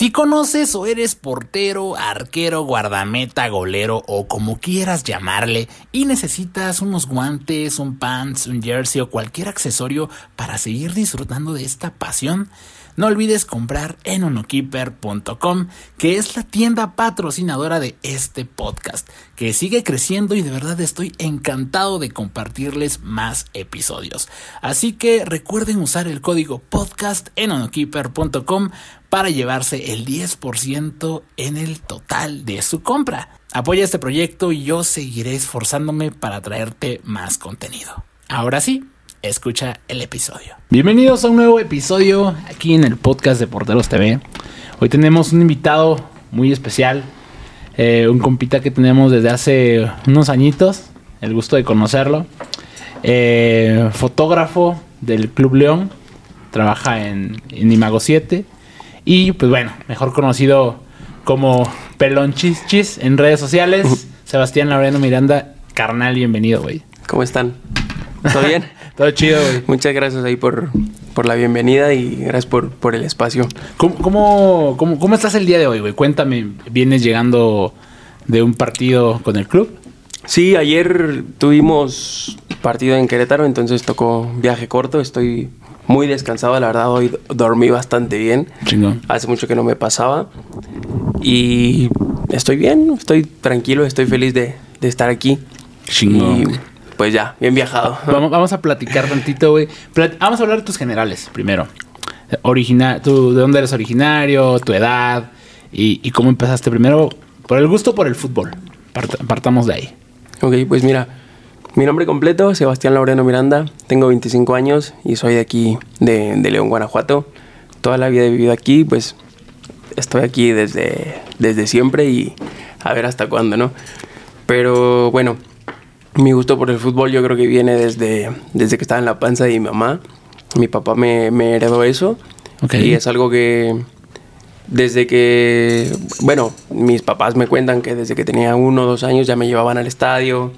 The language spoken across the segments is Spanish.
Si conoces o eres portero, arquero, guardameta, golero o como quieras llamarle y necesitas unos guantes, un pants, un jersey o cualquier accesorio para seguir disfrutando de esta pasión, no olvides comprar en onokeeper.com, que es la tienda patrocinadora de este podcast, que sigue creciendo y de verdad estoy encantado de compartirles más episodios. Así que recuerden usar el código podcast en onokeeper.com para llevarse el 10% en el total de su compra. Apoya este proyecto y yo seguiré esforzándome para traerte más contenido. Ahora sí, escucha el episodio. Bienvenidos a un nuevo episodio aquí en el podcast de Porteros TV. Hoy tenemos un invitado muy especial, eh, un compita que tenemos desde hace unos añitos, el gusto de conocerlo. Eh, fotógrafo del Club León, trabaja en, en Imago 7 y pues bueno, mejor conocido como Pelón Chis Chis en redes sociales. Sebastián Laureano Miranda, carnal, bienvenido, güey. ¿Cómo están? ¿Todo bien? Todo chido, güey. Muchas gracias ahí por, por la bienvenida y gracias por, por el espacio. ¿Cómo, cómo, cómo, cómo estás el día de hoy, güey? Cuéntame, ¿vienes llegando de un partido con el club? Sí, ayer tuvimos partido en Querétaro, entonces tocó viaje corto. Estoy muy descansado, la verdad, hoy dormí bastante bien. Chingón. Hace mucho que no me pasaba. Y estoy bien, estoy tranquilo, estoy feliz de, de estar aquí. Chingón. Y pues ya, bien viajado. Vamos, vamos a platicar tantito, güey. Vamos a hablar de tus generales primero. Origina tú, ¿De dónde eres originario? Tu edad. Y, y cómo empezaste primero. Por el gusto por el fútbol. Part- partamos de ahí. Ok, pues mira, mi nombre completo, Sebastián Laureano Miranda, tengo 25 años y soy de aquí, de, de León, Guanajuato. Toda la vida he vivido aquí, pues estoy aquí desde, desde siempre y a ver hasta cuándo, ¿no? Pero bueno, mi gusto por el fútbol yo creo que viene desde, desde que estaba en la panza de mi mamá. Mi papá me, me heredó eso y es algo que desde que, bueno, mis papás me cuentan que desde que tenía uno o dos años ya me llevaban al estadio,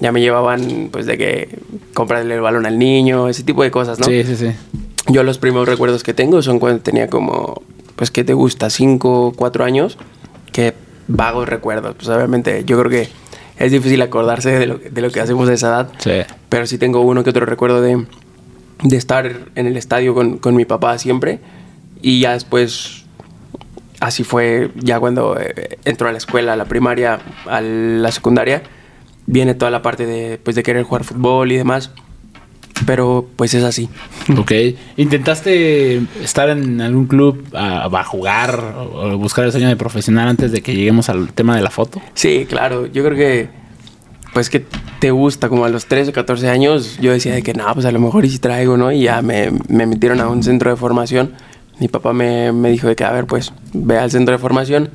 ya me llevaban pues de que comprarle el balón al niño, ese tipo de cosas, ¿no? Sí, sí, sí. Yo los primeros recuerdos que tengo son cuando tenía como, pues, ¿qué te gusta? Cinco, cuatro años, que vagos recuerdos. Pues obviamente yo creo que es difícil acordarse de lo, de lo que hacemos a esa edad, Sí. pero sí tengo uno que otro recuerdo de, de estar en el estadio con, con mi papá siempre. Y ya después, así fue ya cuando eh, entró a la escuela, a la primaria, a la secundaria, viene toda la parte de, pues, de querer jugar fútbol y demás. Pero pues es así. Ok. ¿Intentaste estar en algún club a, a jugar o, o buscar el sueño de profesional antes de que lleguemos al tema de la foto? Sí, claro. Yo creo que, pues que te gusta, como a los 13 o 14 años, yo decía de que no, pues a lo mejor y si traigo, ¿no? Y ya me, me metieron a un centro de formación. Mi papá me, me dijo de que, a ver, pues ve al centro de formación.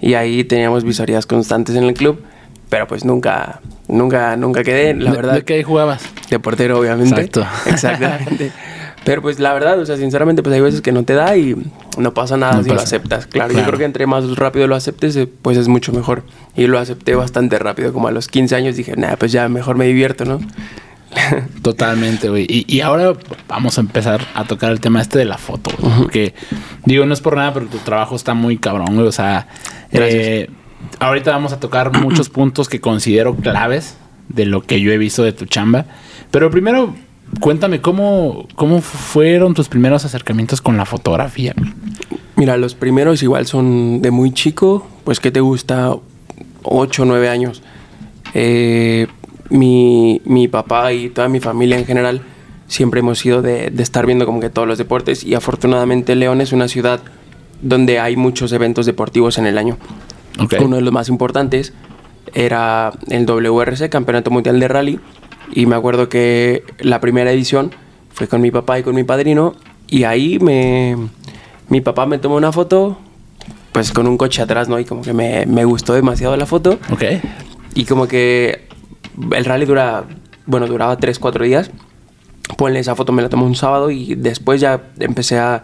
Y ahí teníamos visorías constantes en el club. Pero pues nunca, nunca, nunca quedé, la ¿De- verdad. ¿De qué jugabas? De portero, obviamente. Exacto. Exactamente. Pero pues la verdad, o sea, sinceramente, pues hay veces que no te da y no pasa nada No si lo aceptas. Claro, Claro. yo creo que entre más rápido lo aceptes, eh, pues es mucho mejor. Y lo acepté bastante rápido, como a los 15 años dije, nada, pues ya mejor me divierto, ¿no? Totalmente, güey. Y, y ahora vamos a empezar a tocar el tema este de la foto, güey. Porque, digo, no es por nada, pero tu trabajo está muy cabrón, güey. O sea, eh, ahorita vamos a tocar muchos puntos que considero claves de lo que yo he visto de tu chamba. Pero primero, cuéntame cómo, cómo fueron tus primeros acercamientos con la fotografía. Mira, los primeros igual son de muy chico, pues que te gusta 8 o 9 años. Eh, mi, mi papá y toda mi familia en general siempre hemos sido de, de estar viendo como que todos los deportes y afortunadamente León es una ciudad donde hay muchos eventos deportivos en el año. Uno de los más importantes era el WRC, Campeonato Mundial de Rally. Y me acuerdo que la primera edición fue con mi papá y con mi padrino. Y ahí me, mi papá me tomó una foto, pues con un coche atrás, ¿no? Y como que me, me gustó demasiado la foto. Ok. Y como que el rally dura, bueno, duraba 3, 4 días. Ponle esa foto, me la tomé un sábado y después ya empecé a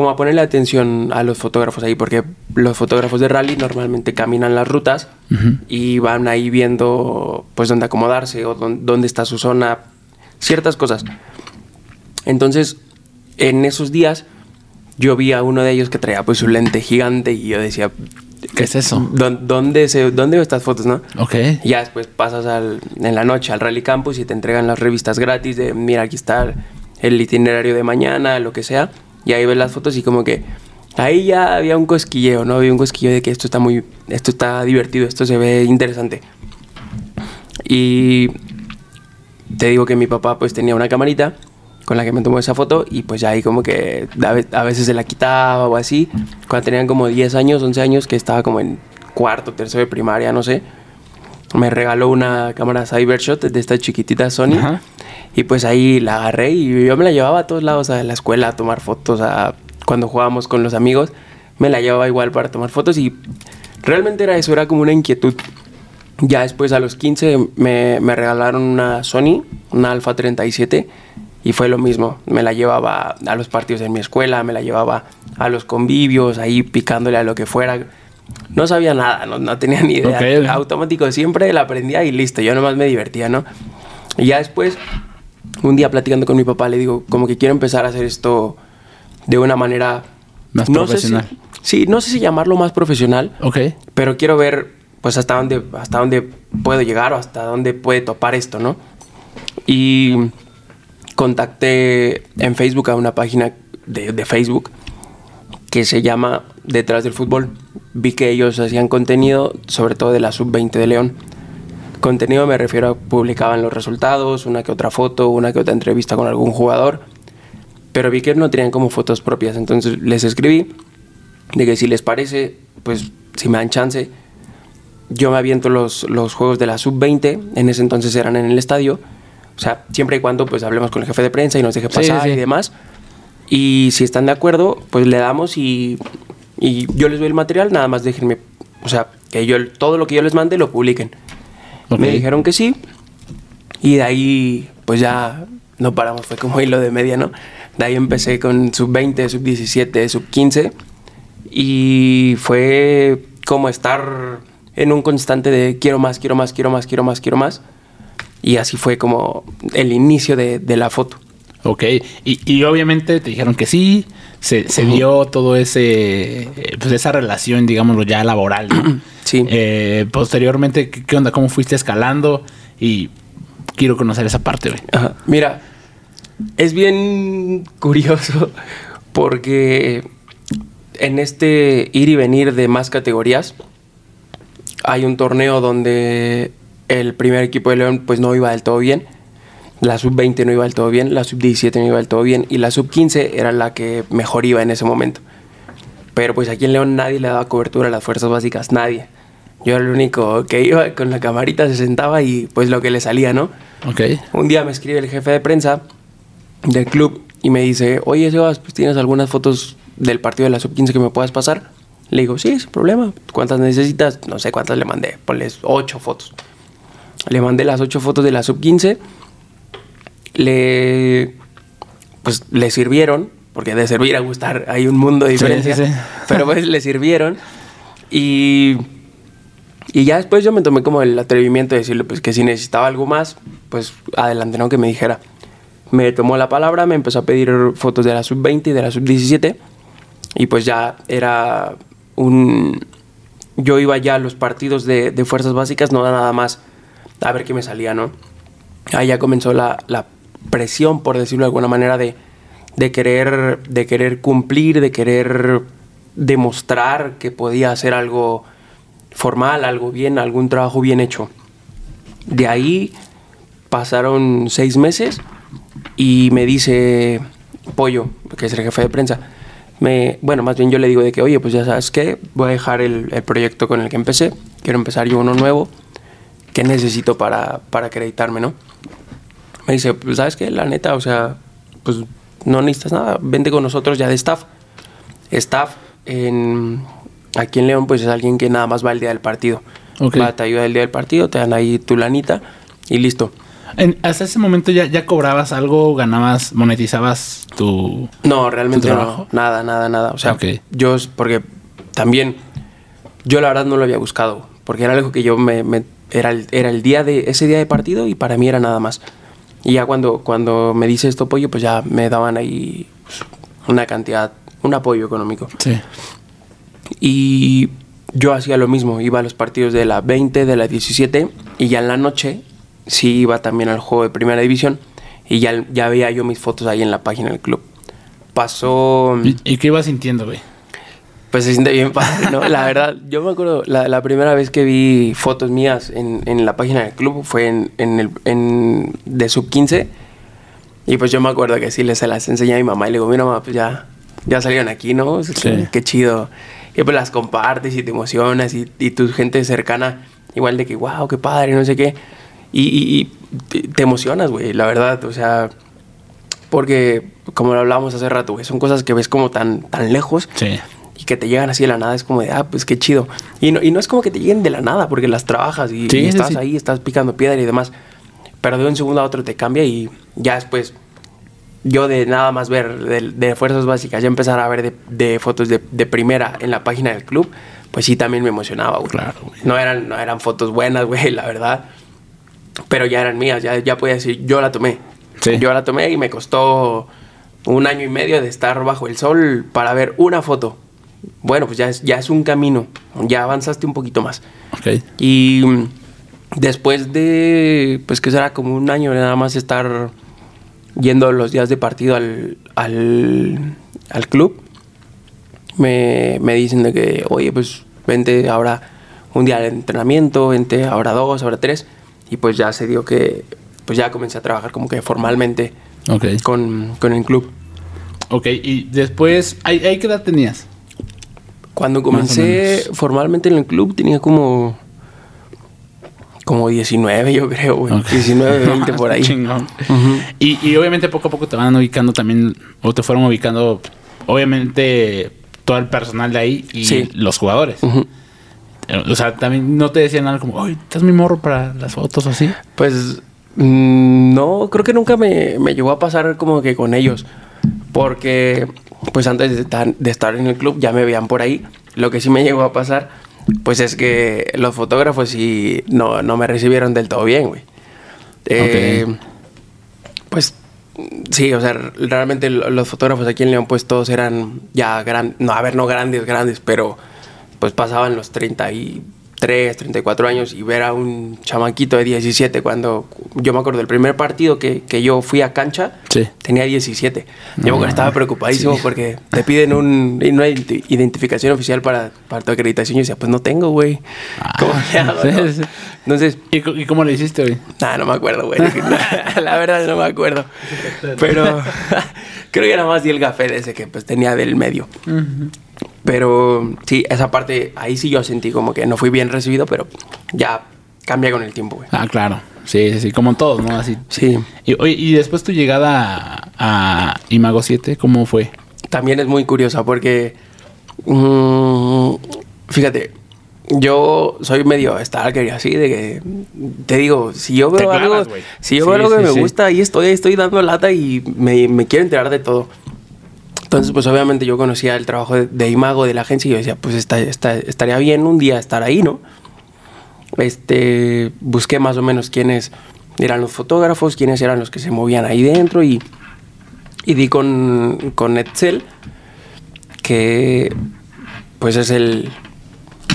como a ponerle atención a los fotógrafos ahí, porque los fotógrafos de rally normalmente caminan las rutas Ujú. y van ahí viendo pues dónde acomodarse o dónde, dónde está su zona, ciertas cosas. Entonces, en esos días yo vi a uno de ellos que traía pues su lente gigante y yo decía, ¿Qué es eso? ¿Dó- ¿Dónde, se, ¿Dónde veo estas fotos, no? Ok. Ya después pasas al- en la noche al Rally Campus y te entregan las revistas gratis de, mira, aquí está el itinerario de mañana, lo que sea. Y ahí ves las fotos y como que ahí ya había un cosquilleo, ¿no? Había un cosquilleo de que esto está muy, esto está divertido, esto se ve interesante. Y te digo que mi papá pues tenía una camarita con la que me tomó esa foto y pues ya ahí como que a ve- a veces se la quitaba o así. Cuando tenían como 10 años, 11 años, que estaba como en cuarto, tercero de primaria, no sé. Me regaló una cámara Cybershot de esta chiquitita Sony. Ajá. Y pues ahí la agarré y yo me la llevaba a todos lados, a la escuela a tomar fotos, a cuando jugábamos con los amigos, me la llevaba igual para tomar fotos y realmente era eso, era como una inquietud. Ya después a los 15 me, me regalaron una Sony, una Alpha 37 y fue lo mismo. Me la llevaba a los partidos en mi escuela, me la llevaba a los convivios, ahí picándole a lo que fuera. No sabía nada, no, no tenía ni idea. Ok, ok. Automático, siempre la aprendía y listo, yo nomás me divertía, ¿no? Y ya después, un día platicando con mi papá, le digo, como que quiero empezar a hacer esto de una manera... Más no sé si- profesional. sí, no sé si llamarlo más profesional, Ok. pero quiero ver pues hasta dónde hasta dónde puedo llegar o hasta dónde puede topar esto, ¿no? Y contacté en Facebook a una página de, de Facebook que se llama Detrás del Fútbol. Vi que ellos hacían contenido, sobre todo de la sub-20 de León. Contenido me refiero a publicaban los resultados, una que otra foto, una que otra entrevista con algún jugador. Pero vi que no tenían como fotos propias, entonces les escribí de que si les parece, pues si me dan chance, yo me aviento los, los juegos de la sub-20, en ese entonces eran en el estadio, o sea, siempre y cuando pues hablemos con el jefe de prensa y nos deje Sí, pasar sí. y demás. Y si están de acuerdo, pues le damos y, y yo les doy el material, nada más déjenme, o sea, que yo todo lo que yo les mande lo publiquen. Ok. Me dijeron que sí. Y de ahí, pues ya no paramos, fue como hilo de media, ¿no? De ahí empecé con sub 20, sub 17, sub 15. Y fue como estar en un constante de quiero más, quiero más, quiero más, quiero más, quiero más. Y así fue como el inicio de, de la foto. Ok. Y, y obviamente te dijeron que sí. Se, se dio todo ese. eh, Pues esa relación, digámoslo ya laboral, ¿no? Sí. Eh, posteriormente, ¿qué, onda? ¿Cómo fuiste escalando? Y quiero conocer esa parte, güey. Ajá. Mira, es bien curioso porque en este ir y venir de más categorías hay un torneo donde el primer equipo de León pues no iba del todo bien. La sub-20 no iba del todo bien, la sub-17 no iba del todo bien y la sub-15 era la que mejor iba en ese momento. Pero pues aquí en León nadie le daba cobertura a las fuerzas básicas, nadie. Yo era el único que iba con la camarita, se sentaba y pues lo que le salía, ¿no? Ok. Un día me escribe el jefe de prensa del club y me dice, oye Sebas, pues tienes algunas fotos del partido de la sub-15 que me puedas pasar. Le digo, sí, sin problema. ¿Cuántas necesitas? No sé cuántas le mandé. Ponles ocho fotos. Le mandé las ocho fotos de la sub-15. Le, pues le sirvieron, porque de servir a gustar hay un mundo de Sí, diferencia. sí, sí. Pero pues le sirvieron. Y y ya después yo me tomé como el atrevimiento de decirle pues que si necesitaba algo más, pues adelante, ¿no? Que me dijera. Me tomó la palabra, me empezó a pedir fotos de la sub-20 y de la sub-17 y pues ya era un... Yo iba ya a los partidos de, fuerzas básicas, no da nada más a ver qué me salía, ¿no? Ahí ya comenzó la, la presión, por decirlo de alguna manera, de, de, querer, de querer cumplir, de querer demostrar que podía hacer algo formal, algo bien, algún trabajo bien hecho. De ahí pasaron seis meses y me dice Pollo, que es el jefe de prensa, me, bueno, más bien yo le digo de que, oye, pues ya sabes qué, voy a dejar el, el proyecto con el que empecé, quiero empezar yo uno nuevo, ¿qué necesito para, para acreditarme, no? Me dice, pues sabes qué, la neta, o sea, pues no necesitas nada, vente con nosotros ya de staff. Staff en, aquí en León, pues es alguien que nada más va el día del partido. Va, te ayuda el día del partido, te dan ahí tu lanita y listo. En- hasta ese momento ya, ya cobrabas algo, ganabas, monetizabas tu. No, realmente ¿Tu no. Nada, nada, nada. O sea, Ok. yo, porque también, yo la verdad no lo había buscado, porque era algo que yo me, me- era, el, era el día de, ese día de partido y para mí era nada más. Y ya cuando, cuando me dice esto pollo, pues ya me daban ahí pues, una cantidad un apoyo económico. Sí. Y yo hacía lo mismo, iba a los partidos de la 20, de la 17 y ya en la noche sí iba también al juego de primera división y ya, ya veía yo mis fotos ahí en la página del club. Pasó... ¿Y, y qué ibas sintiendo, güey? Pues se siente bien padre, ¿no? La verdad, yo me acuerdo, la, la primera vez que vi fotos mías en, en la página del club fue en, en el, en, de sub 15. Y pues yo me acuerdo que sí les se las enseñé a mi mamá y le digo, mira mamá, pues ya, ya salieron aquí, ¿no? Sí. Qué chido. Y pues las compartes y te emocionas y, y tu gente cercana, igual de que, wow, qué padre, no sé qué. Y, y- y te- emocionas, güey, la verdad, o sea, porque como lo hablábamos hace rato, güey, son cosas que ves como tan, tan lejos Sí. y que te llegan así de la nada, es como de, ah, pues qué chido. Y no, y no es como que te lleguen de la nada, porque las trabajas y sí, estás sí. ahí, estás picando piedra y demás. Pero de un segundo a otro te cambia y ya después, yo de nada más ver de, de fuerzas básicas, ya empezar a ver de, de fotos de, de primera en la página del club, pues sí también me emocionaba, güey. Claro, güey. No eran, no eran fotos buenas, güey, la verdad. Pero ya eran mías, ya, ya podía decir, yo la tomé. Sí. Yo la tomé y me costó un año y medio de estar bajo el sol para ver una foto. Bueno, pues ya es, ya es un camino, ya avanzaste un poquito más. Ok. Y después de, pues que será como un año de nada más estar yendo los días de partido al, al, al club, me, me dicen de que, oye, pues vente ahora un día al entrenamiento, vente ahora dos, ahora tres. Y pues ya se dio que, pues ya comencé a trabajar como que formalmente con, con el club. Ok, y después, ¿ahí, qué edad tenías? Cuando comencé formalmente en el club tenía como como 19 yo creo, güey. Ok. 19, 20 por ahí. Chingón. Y, y obviamente poco a poco te van ubicando también, o te fueron ubicando, obviamente, todo el personal de ahí y Sí. los jugadores. O sea, también no te decían nada como, oye, ¿estás mi morro para las fotos o así? Pues mm, no, creo que nunca me, me llegó a pasar como que con ellos. Porque pues antes de estar, de estar en el club ya me veían por ahí. Lo que sí me llegó a pasar, pues es que los fotógrafos sí no, no me recibieron del todo bien, güey. Eh, Pues sí, o sea, realmente los fotógrafos aquí en León pues todos eran ya grandes, no, a ver, no grandes, grandes, pero pues pasaban los 33, 34 años y ver a un chamaquito de 17 cuando yo me acuerdo del primer partido que, que yo fui a cancha, Sí. tenía 17. Yo me No, acuerdo, estaba preocupadísimo sí. porque te piden un, una identi- identificación oficial para, para tu acreditación y yo decía, pues no tengo, güey. ¿Cómo Ah, le hago, sí, no? sí. Entonces, ¿Y, y cómo le hiciste, güey? Nah, no me acuerdo, güey. La verdad no me acuerdo. Pero creo que nada más di el café de ese que pues tenía del medio. Pero sí, esa parte, ahí sí yo sentí como que no fui bien recibido, pero ya cambia con el tiempo, güey. Ah, claro. Sí, sí, sí, como en todos, ¿no? Así. Sí, Y, oye, y después tu llegada a, a Imago 7, ¿cómo fue? también es muy curiosa porque, mm, fíjate, yo soy medio stalker y así, de que, te digo, si yo veo algo, si yo Sí, veo algo que sí, me gusta, ahí estoy, estoy dando lata y me, me quiero enterar de todo. Entonces, pues obviamente yo conocía el trabajo de, de Imago, de la agencia, y yo decía, pues estaría bien un día estar ahí, ¿no? Este, busqué más o menos quiénes eran los fotógrafos, quiénes eran los que se movían ahí dentro y, y di con, con Etzel, que pues es el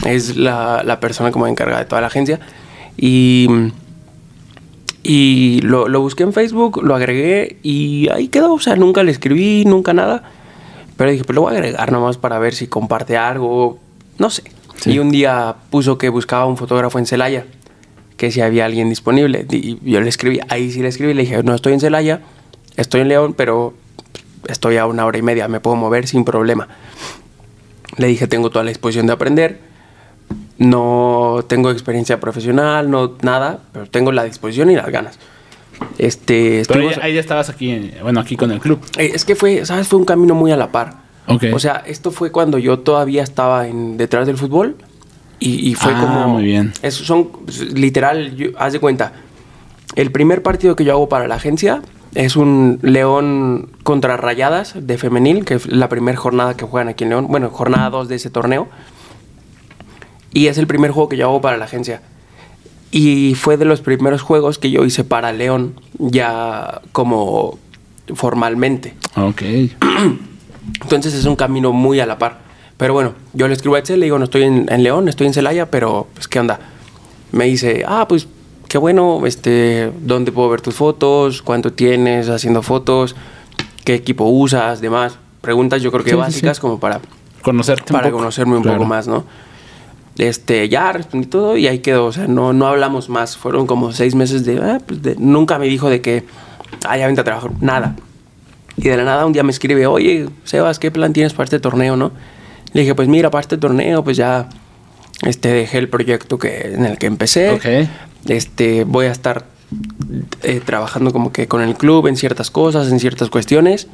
es la, la persona como encargada de toda la agencia. Y y lo, lo busqué en Facebook, lo agregué y ahí quedó, o sea, nunca le escribí, nunca nada, pero dije, pues lo voy a agregar nomás para ver si comparte algo, no sé. Sí. Y un día puso que buscaba un fotógrafo en Celaya, que si había alguien disponible. Y yo le escribí, ahí sí le escribí, le dije, no estoy en Celaya, estoy en León, pero estoy a una hora y media, me puedo mover sin problema. Le dije, tengo toda la disposición de aprender, no tengo experiencia profesional, no nada, pero tengo la disposición y las ganas. Este, Pero ahí, ahí ya estabas aquí, en- bueno, aquí con el club. eh, Es que fue, ¿sabes? Fue un camino muy a la par. Ok. O sea, esto fue cuando yo todavía estaba en, detrás del fútbol y, y fue Ah, como... muy bien. Es, son, literal, yo- haz de cuenta, el primer partido que yo hago para la agencia es un León contra Rayadas de femenil, que es la primera jornada que juegan aquí en León. Bueno, jornada 2 de ese torneo. Y es el primer juego que yo hago para la agencia. Y fue de los primeros juegos que yo hice para León, ya como formalmente. Ok. Entonces es un camino muy a la par. Pero bueno, yo le escribo a Excel, le digo, no estoy en, en León, estoy en Celaya, pero pues qué onda. Me dice, ah, pues qué bueno, este, ¿dónde puedo ver tus fotos? ¿Cuánto tienes haciendo fotos? ¿Qué equipo usas? Demás. Preguntas yo creo que Sí, básicas sí. como para, Conocerte un para poco. conocerme un Claro. poco más, ¿no? Este, ya respondí todo y ahí quedó. O sea, no, no hablamos más. Fueron como seis meses de, pues de- Nunca me dijo de que, ah, ya vente a trabajar. Nada. Y de la nada un día me escribe, oye, Sebas, ¿qué plan tienes para este torneo, no? Le dije, pues mira, para este torneo, pues ya este, dejé el proyecto que, en el que empecé. Ok. Este, voy a estar eh, trabajando como que con el club en ciertas cosas, en ciertas cuestiones.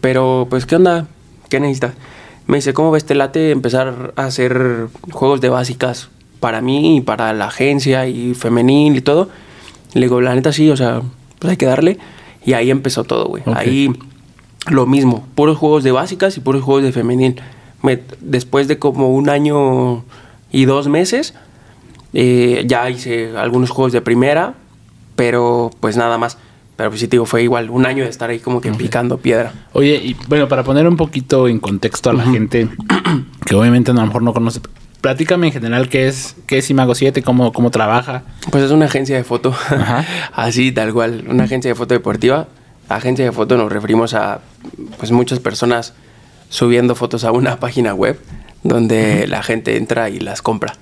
Pero, pues, ¿qué onda? ¿Qué necesitas? Me dice, ¿cómo ves te late empezar a hacer juegos de básicas para mí y para la agencia y femenil y todo? Le digo, la neta sí, o sea, pues hay que darle. Y ahí empezó todo, güey. Ok. Ahí lo mismo, puros juegos de básicas y puros juegos de femenil. Me- después de como un año y dos meses, eh, ya hice algunos juegos de primera, pero pues nada más. Pero pues sí, digo, fue igual un año de estar ahí como que picando piedra. Oye, y bueno, para poner un poquito en contexto a la gente que obviamente a lo mejor no conoce, platícame en general qué es, qué es Imago 7, cómo, cómo trabaja. Pues es una agencia de foto, Ajá. así tal cual, una agencia de foto deportiva. Agencia de foto nos referimos a pues muchas personas subiendo fotos a una página web donde la gente entra y las compra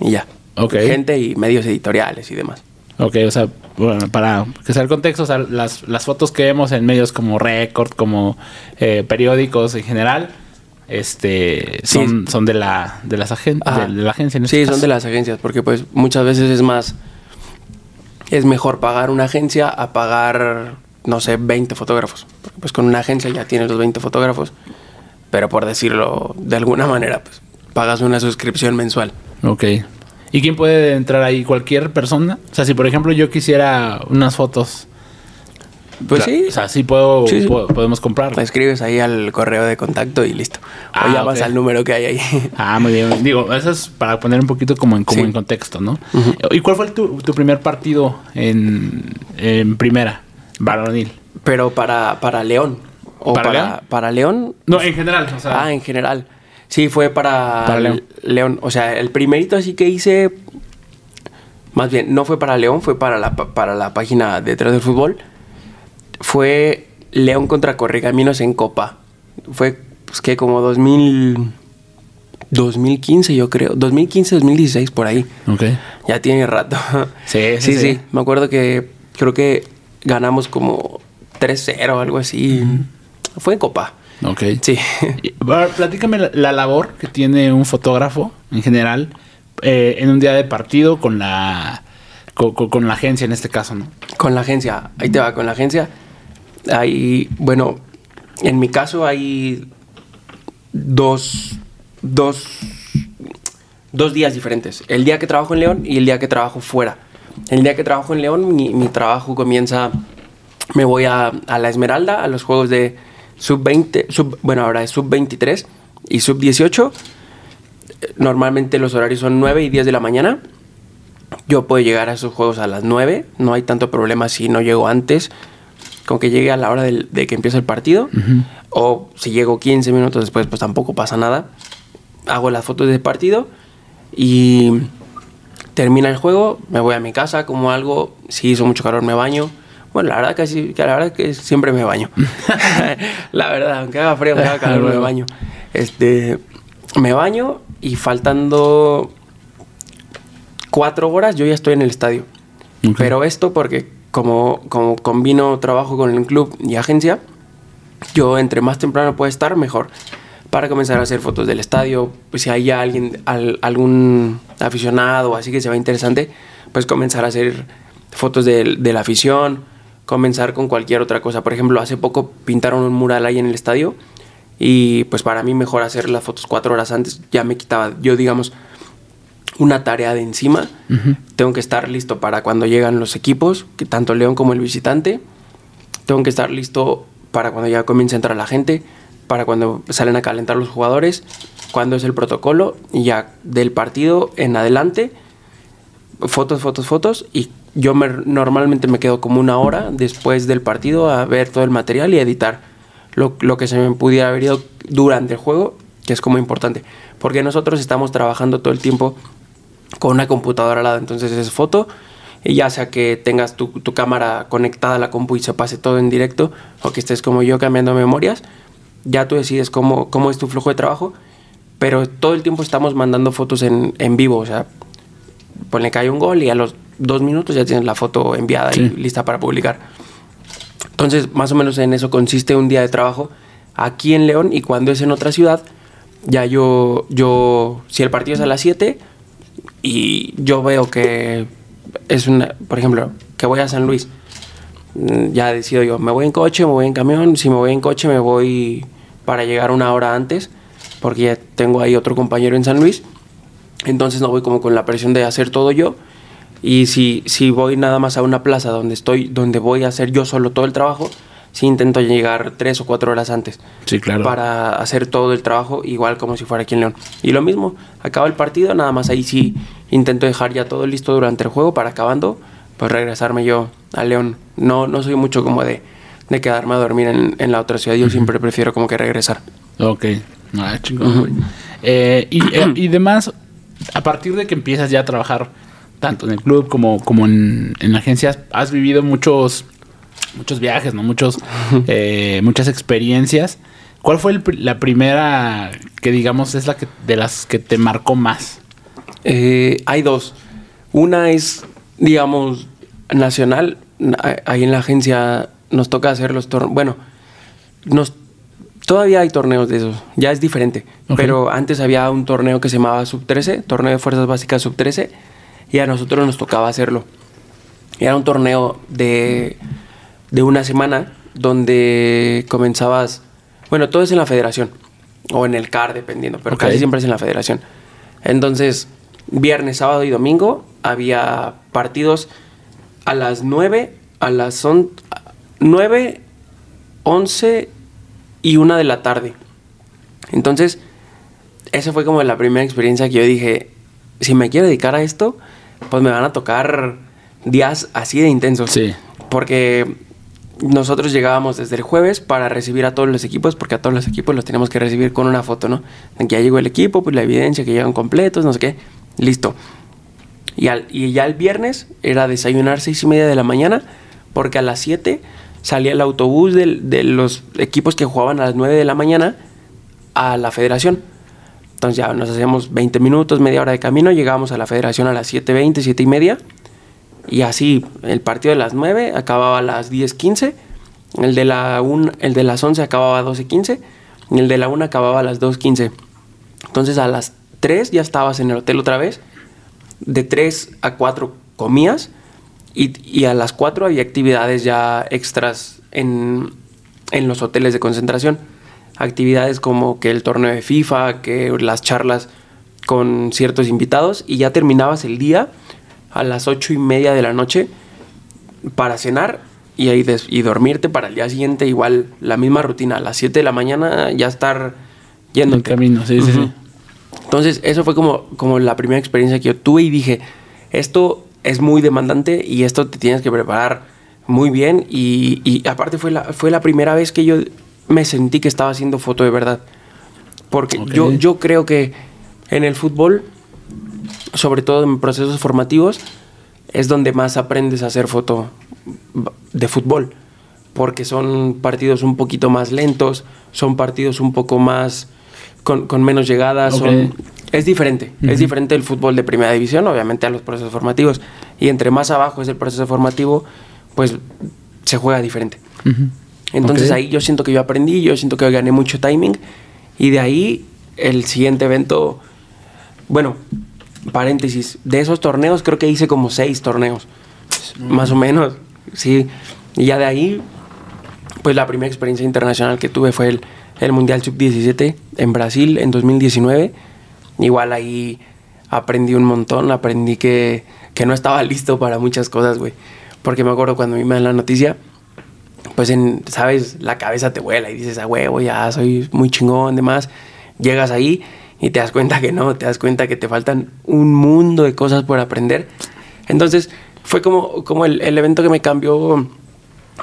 y ya. Ok. Gente y medios editoriales y demás. Ok, o sea, bueno, para que sea el contexto, o sea, las, las fotos que vemos en medios como Record, como eh, periódicos en general, este, Sí. son, son de la, de las agen de, de la agencia en este Sí, caso. son de las agencias, porque pues muchas veces es más, es mejor pagar una agencia a pagar, no sé, 20 fotógrafos. Porque pues con una agencia ya tienes los 20 fotógrafos, pero por decirlo de alguna manera, pues pagas una suscripción mensual. Ok. ¿Y quién puede entrar ahí? ¿Cualquier persona? O sea, si por ejemplo yo quisiera unas fotos. Pues sí. O sea, sí puedo, Sí, sí. puedo- podemos comprar. Le escribes ahí al correo de contacto y listo. Ah, o llamas ok. al número que hay ahí. Ah, muy bien. Digo, eso es para poner un poquito como en, como Sí. en contexto, ¿no? ¿Y cuál fue tu, tu primer partido en, en primera, varonil? Pero para, para León. O ¿Para para, León? para León. No, en general, o sea. Ah, en general. Sí, fue para, Para León. León. O sea, el primerito así que hice. Más bien, no fue para León, fue para la, pa- para la página detrás del fútbol. Fue León contra Correcaminos en Copa. Fue, pues, que como 2000. 2015, yo creo. 2015, 2016, por ahí. Ok. Ya tiene rato. Sí, sí, sí. sí. Me acuerdo que creo que ganamos como 3-0 o algo así. Fue en Copa. Ok. Sí. Ver, platícame la, la labor que tiene un fotógrafo en general eh, en un día de partido con la con, con- con la agencia en este caso, ¿no? Con la agencia, ahí te va, con la agencia. Hay, bueno, en mi caso hay dos, dos, dos días diferentes. El día que trabajo en León y el día que trabajo fuera. El día que trabajo en León, mi, mi trabajo comienza, me voy a, a la Esmeralda, a los juegos de sub-20, sub, bueno, ahora es sub-23 y sub-18. Normalmente los horarios son 9 y 10 de la mañana. Yo puedo llegar a esos juegos a las 9, no hay tanto problema si no llego antes, con que llegue a la hora del- de que empiece el partido, o si llego 15 minutos después, pues tampoco pasa nada. Hago las fotos del partido y termina el juego, me voy a mi casa, como algo, si hizo mucho calor me baño. Bueno, la verdad que, sí, que la verdad que siempre me baño. la verdad, aunque haga frío, aunque haga calor, me baño. Este, me baño y faltando cuatro horas yo ya estoy en el estadio. Ok. Pero esto porque como, como combino trabajo con el club y agencia, yo entre más temprano pueda estar, mejor. Para comenzar a hacer fotos del estadio, pues si hay alguien, al- algún aficionado así que se va interesante, pues comenzar a hacer fotos de, la afición, comenzar con cualquier otra cosa. Por ejemplo, hace poco pintaron un mural ahí en el estadio y pues para mí mejor hacer las fotos cuatro horas antes, ya me quitaba, yo digamos, una tarea de encima. Tengo que estar listo para cuando llegan los equipos, que tanto León como el visitante. Tengo que estar listo para cuando ya comience a entrar la gente, para cuando salen a calentar los jugadores, cuando es el protocolo y ya del partido en adelante, fotos, fotos, fotos y yo me- normalmente me quedo como una hora después del partido a ver todo el material y editar. lo, lo que se me pudiera haber ido durante el juego, que es como importante. Porque nosotros estamos trabajando todo el tiempo con una computadora al lado. Entonces es foto, y ya sea que tengas tu, tu, cámara conectada a la compu y se pase todo en directo, o que estés como yo cambiando memorias, ya tú decides cómo, cómo es tu flujo de trabajo, pero todo el tiempo estamos mandando fotos en, en vivo, o sea, ponle que hay un gol y a los dos minutos ya tienes la foto enviada sí. y lista para publicar. Entonces, más o menos en eso consiste un día de trabajo aquí en León y cuando es en otra ciudad, ya yo, yo si el partido es a las 7 y yo veo que es una, por ejemplo, que voy a San Luis, ya decido yo, me voy en coche, me voy en camión, si me voy en coche me voy para llegar una hora antes, porque ya tengo ahí otro compañero en San Luis, entonces no voy como con la presión de hacer todo yo, y si, si voy nada más a una plaza donde estoy, donde voy a hacer yo solo todo el trabajo, sí intento llegar tres o cuatro horas antes. Sí, claro. Para hacer todo el trabajo igual como si fuera aquí en León. Y lo mismo, acaba el partido, nada más ahí sí intento dejar ya todo listo durante el juego para acabando, pues regresarme yo a León. No, no soy mucho como de, de quedarme a dormir en, en la otra ciudad, yo uh -huh. siempre prefiero como que regresar. Ok, ah, chingón. Uh -huh. eh, y, eh, y demás, a partir de que empiezas ya a trabajar tanto en el club como, como en, en agencias, has vivido muchos muchos viajes, ¿no? Muchos, eh, muchas experiencias. ¿Cuál fue el, la primera que digamos es la que de las que te marcó más? Eh, hay dos. Una es, digamos, nacional. Ahí en la agencia nos toca hacer los torneos. Bueno, nos todavía hay torneos de esos. Ya es diferente. Okay. Pero antes había un torneo que se llamaba Sub 13, torneo de fuerzas básicas Sub 13, y a nosotros nos tocaba hacerlo. Era un torneo de de una semana donde comenzabas, bueno, todo es en la federación o en el CAR, dependiendo, pero okay. casi siempre es en la federación. Entonces, viernes, sábado y domingo había partidos a las 9, a las 9, 11 y 1 de la tarde. Entonces, esa fue como la primera experiencia que yo dije, si me quiero dedicar a esto, pues me van a tocar días así de intensos. Sí. Porque nosotros llegábamos desde el jueves para recibir a todos los equipos, porque a todos los equipos los tenemos que recibir con una foto, ¿no? En que ya llegó el equipo, pues la evidencia que llegan completos, no sé qué, listo. Y, al, y ya el viernes era desayunar seis y media de la mañana, porque a las 7 salía el autobús de, de, los equipos que jugaban a las 9 de la mañana a la federación. Entonces ya nos hacíamos 20 minutos, media hora de camino, llegábamos a la federación a las 7.20, 7 y media y así, el partido de las 9 acababa a las 10.15, el, de la el de las 11 acababa a 12.15 y el de la 1 acababa a las 2.15. Entonces a las 3 ya estabas en el hotel otra vez, de 3 a 4 comías y, y a las 4 había actividades ya extras en, en los hoteles de concentración. Actividades como que el torneo de FIFA, que las charlas con ciertos invitados y ya terminabas el día a las ocho y media de la noche para cenar y, ahí des y dormirte para el día siguiente igual la misma rutina. A las 7 de la mañana ya estar yendo. En camino, sí, uh -huh. sí, sí. Entonces, eso fue como, como la primera experiencia que yo tuve y dije, esto es muy demandante y esto te tienes que preparar muy bien. Y, y aparte fue la, fue la primera vez que yo me sentí que estaba haciendo foto de verdad. Porque okay. yo, yo creo que en el fútbol sobre todo en procesos formativos, es donde más aprendes a hacer foto de fútbol, porque son partidos un poquito más lentos, son partidos un poco más con, con menos llegadas, okay. son, es diferente, uh -huh. es diferente el fútbol de primera división, obviamente a los procesos formativos, y entre más abajo es el proceso formativo, pues se juega diferente. Uh -huh. Entonces okay. ahí yo siento que yo aprendí, yo siento que gané mucho timing, y de ahí el siguiente evento, bueno, paréntesis, de esos torneos creo que hice como seis torneos, mm. más o menos, sí. Y ya de ahí, pues la primera experiencia internacional que tuve fue el, el Mundial Sub-17 en Brasil en 2019. Igual ahí aprendí un montón, aprendí que, que no estaba listo para muchas cosas, güey. Porque me acuerdo cuando me dan la noticia, pues, en, sabes, la cabeza te vuela y dices, ah, huevo, ya soy muy chingón, demás. Llegas ahí y te das cuenta que no, te das cuenta que te faltan un mundo de cosas por aprender. Entonces fue como, como el, el evento que me cambió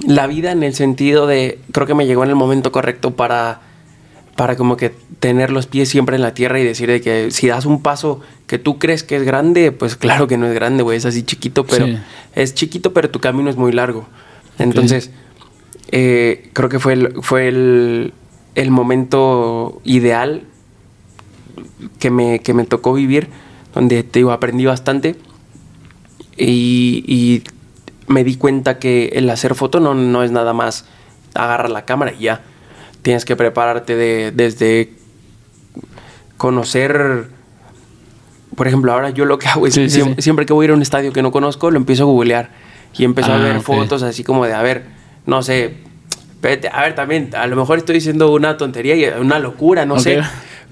la vida en el sentido de, creo que me llegó en el momento correcto para, para como que tener los pies siempre en la tierra y decir de que si das un paso que tú crees que es grande, pues claro que no es grande, güey, es así chiquito, pero es chiquito, pero tu camino es muy largo. Entonces, eh, creo que fue el, fue el, el momento ideal que me, que me tocó vivir, donde te digo, aprendí bastante y, y me di cuenta que el hacer foto no, no es nada más agarrar la cámara y ya. Tienes que prepararte de, desde conocer. Por ejemplo, ahora yo lo que hago es siempre, que voy a ir a un estadio que no conozco, lo empiezo a googlear y empiezo a ah, ver fotos así como de, a ver, no sé, a ver, también, a lo mejor estoy diciendo una tontería y una locura, no sé,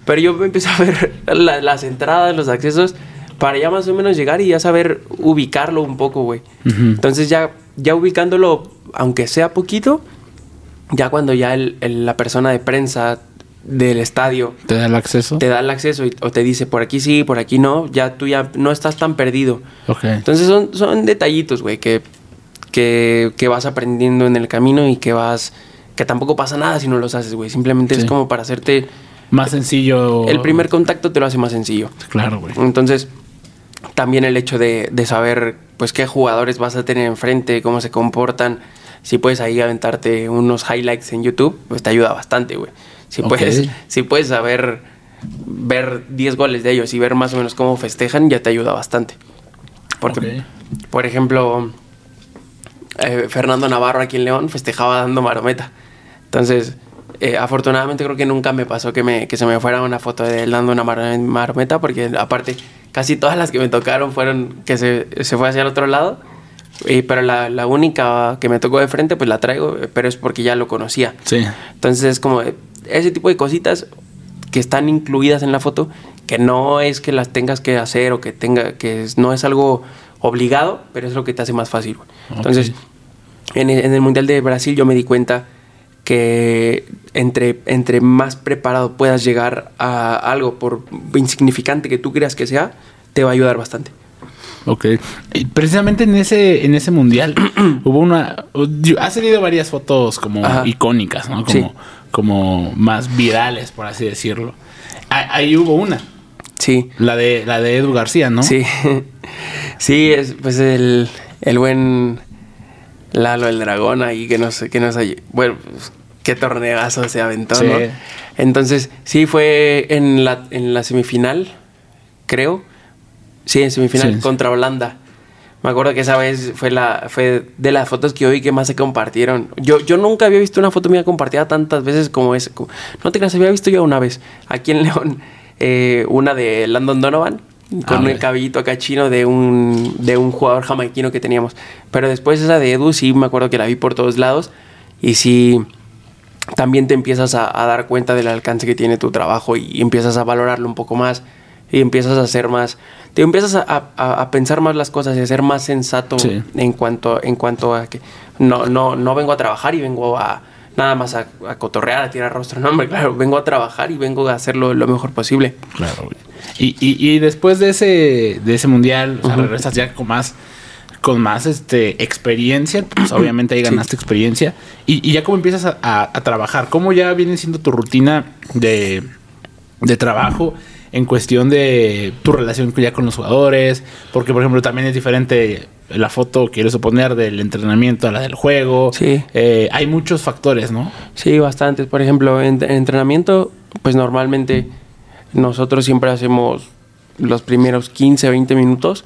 pero yo empiezo a ver las entradas, los accesos para ya más o menos llegar y ya saber ubicarlo un poco, güey. Entonces ya, ya ubicándolo, aunque sea poquito, ya cuando ya la persona de prensa del estadio te da el acceso te da el acceso o te dice por aquí sí por aquí no ya tú ya no estás tan perdido. Entonces son, son detallitos güey que, que, que vas aprendiendo en el camino y que vas que tampoco pasa nada si no los haces güey. Simplemente es como para hacerte más sencillo. el primer contacto te lo hace más sencillo. Claro güey. Entonces también el hecho de, saber pues qué jugadores vas a tener enfrente, cómo se comportan. Si puedes ahí aventarte unos highlights en YouTube, pues te ayuda bastante, güey. Si, puedes, si puedes saber ver 10 goles de ellos y ver más o menos cómo festejan, ya te ayuda bastante. Porque, por ejemplo, eh, Fernando Navarro aquí en León festejaba dando marometa. Entonces, eh, afortunadamente creo que nunca me pasó que, me, que se me fuera una foto de él dando una marometa, porque aparte casi todas las que me tocaron fueron que se, se fue hacia el otro lado. Y, pero la, la, única que me tocó de frente, pues la traigo, pero es porque ya lo conocía. Sí. Entonces es como ese tipo de cositas que están incluidas en la foto, que no es que las tengas que hacer o que tenga, que no es algo obligado, pero es lo que te hace más fácil. Entonces, en en el Mundial de Brasil yo me di cuenta que entre, entre más preparado puedas llegar a algo, por insignificante que tú creas que sea, te va a ayudar bastante. Ok. Y precisamente en ese, en ese mundial hubo una. Ha salido varias fotos como icónicas, ¿no? Como, como más virales, por así decirlo. Ahí, hubo una. Sí. La de, la de Edu García, ¿no? Sí. sí, es pues el, el buen Lalo el Dragón ahí que nos, que nos Bueno, pues, qué torneazo se aventó, ¿no? Entonces, sí, fue en la, en la semifinal, creo. Sí, en semifinal contra Holanda. Me acuerdo que esa vez fue la fue de las fotos que hoy que más se compartieron. Yo, yo nunca había visto una foto mía compartida tantas veces como esa. No te creas, había visto yo una vez aquí en León eh, una de Landon Donovan con el cabellito acá chino de un, de un jugador jamaiquino que teníamos. Pero después esa de Edu sí me acuerdo que la vi por todos lados y sí también te empiezas a, dar cuenta del alcance que tiene tu trabajo y, empiezas a valorarlo un poco más y empiezas a hacer más, te empiezas a, pensar más las cosas y a ser más sensato en cuanto en cuanto a que no, no, no vengo a trabajar y vengo a nada más a, cotorrear, a tirar rostro. No, hombre, claro, vengo a trabajar y vengo a hacerlo lo mejor posible. Claro, Y, y, después de ese, de ese mundial, o sea, regresas ya con más con más este experiencia, pues obviamente ahí ganaste experiencia. Y, ya como empiezas a, trabajar, ¿cómo ya viene siendo tu rutina de, de trabajo? En cuestión de tu relación ya con los jugadores, porque por ejemplo también es diferente la foto, quiero suponer, del entrenamiento a la del juego. Sí. Eh, hay muchos factores, ¿no? Sí, bastantes. Por ejemplo, en, entrenamiento, pues normalmente nosotros siempre hacemos los primeros 15, 20 minutos,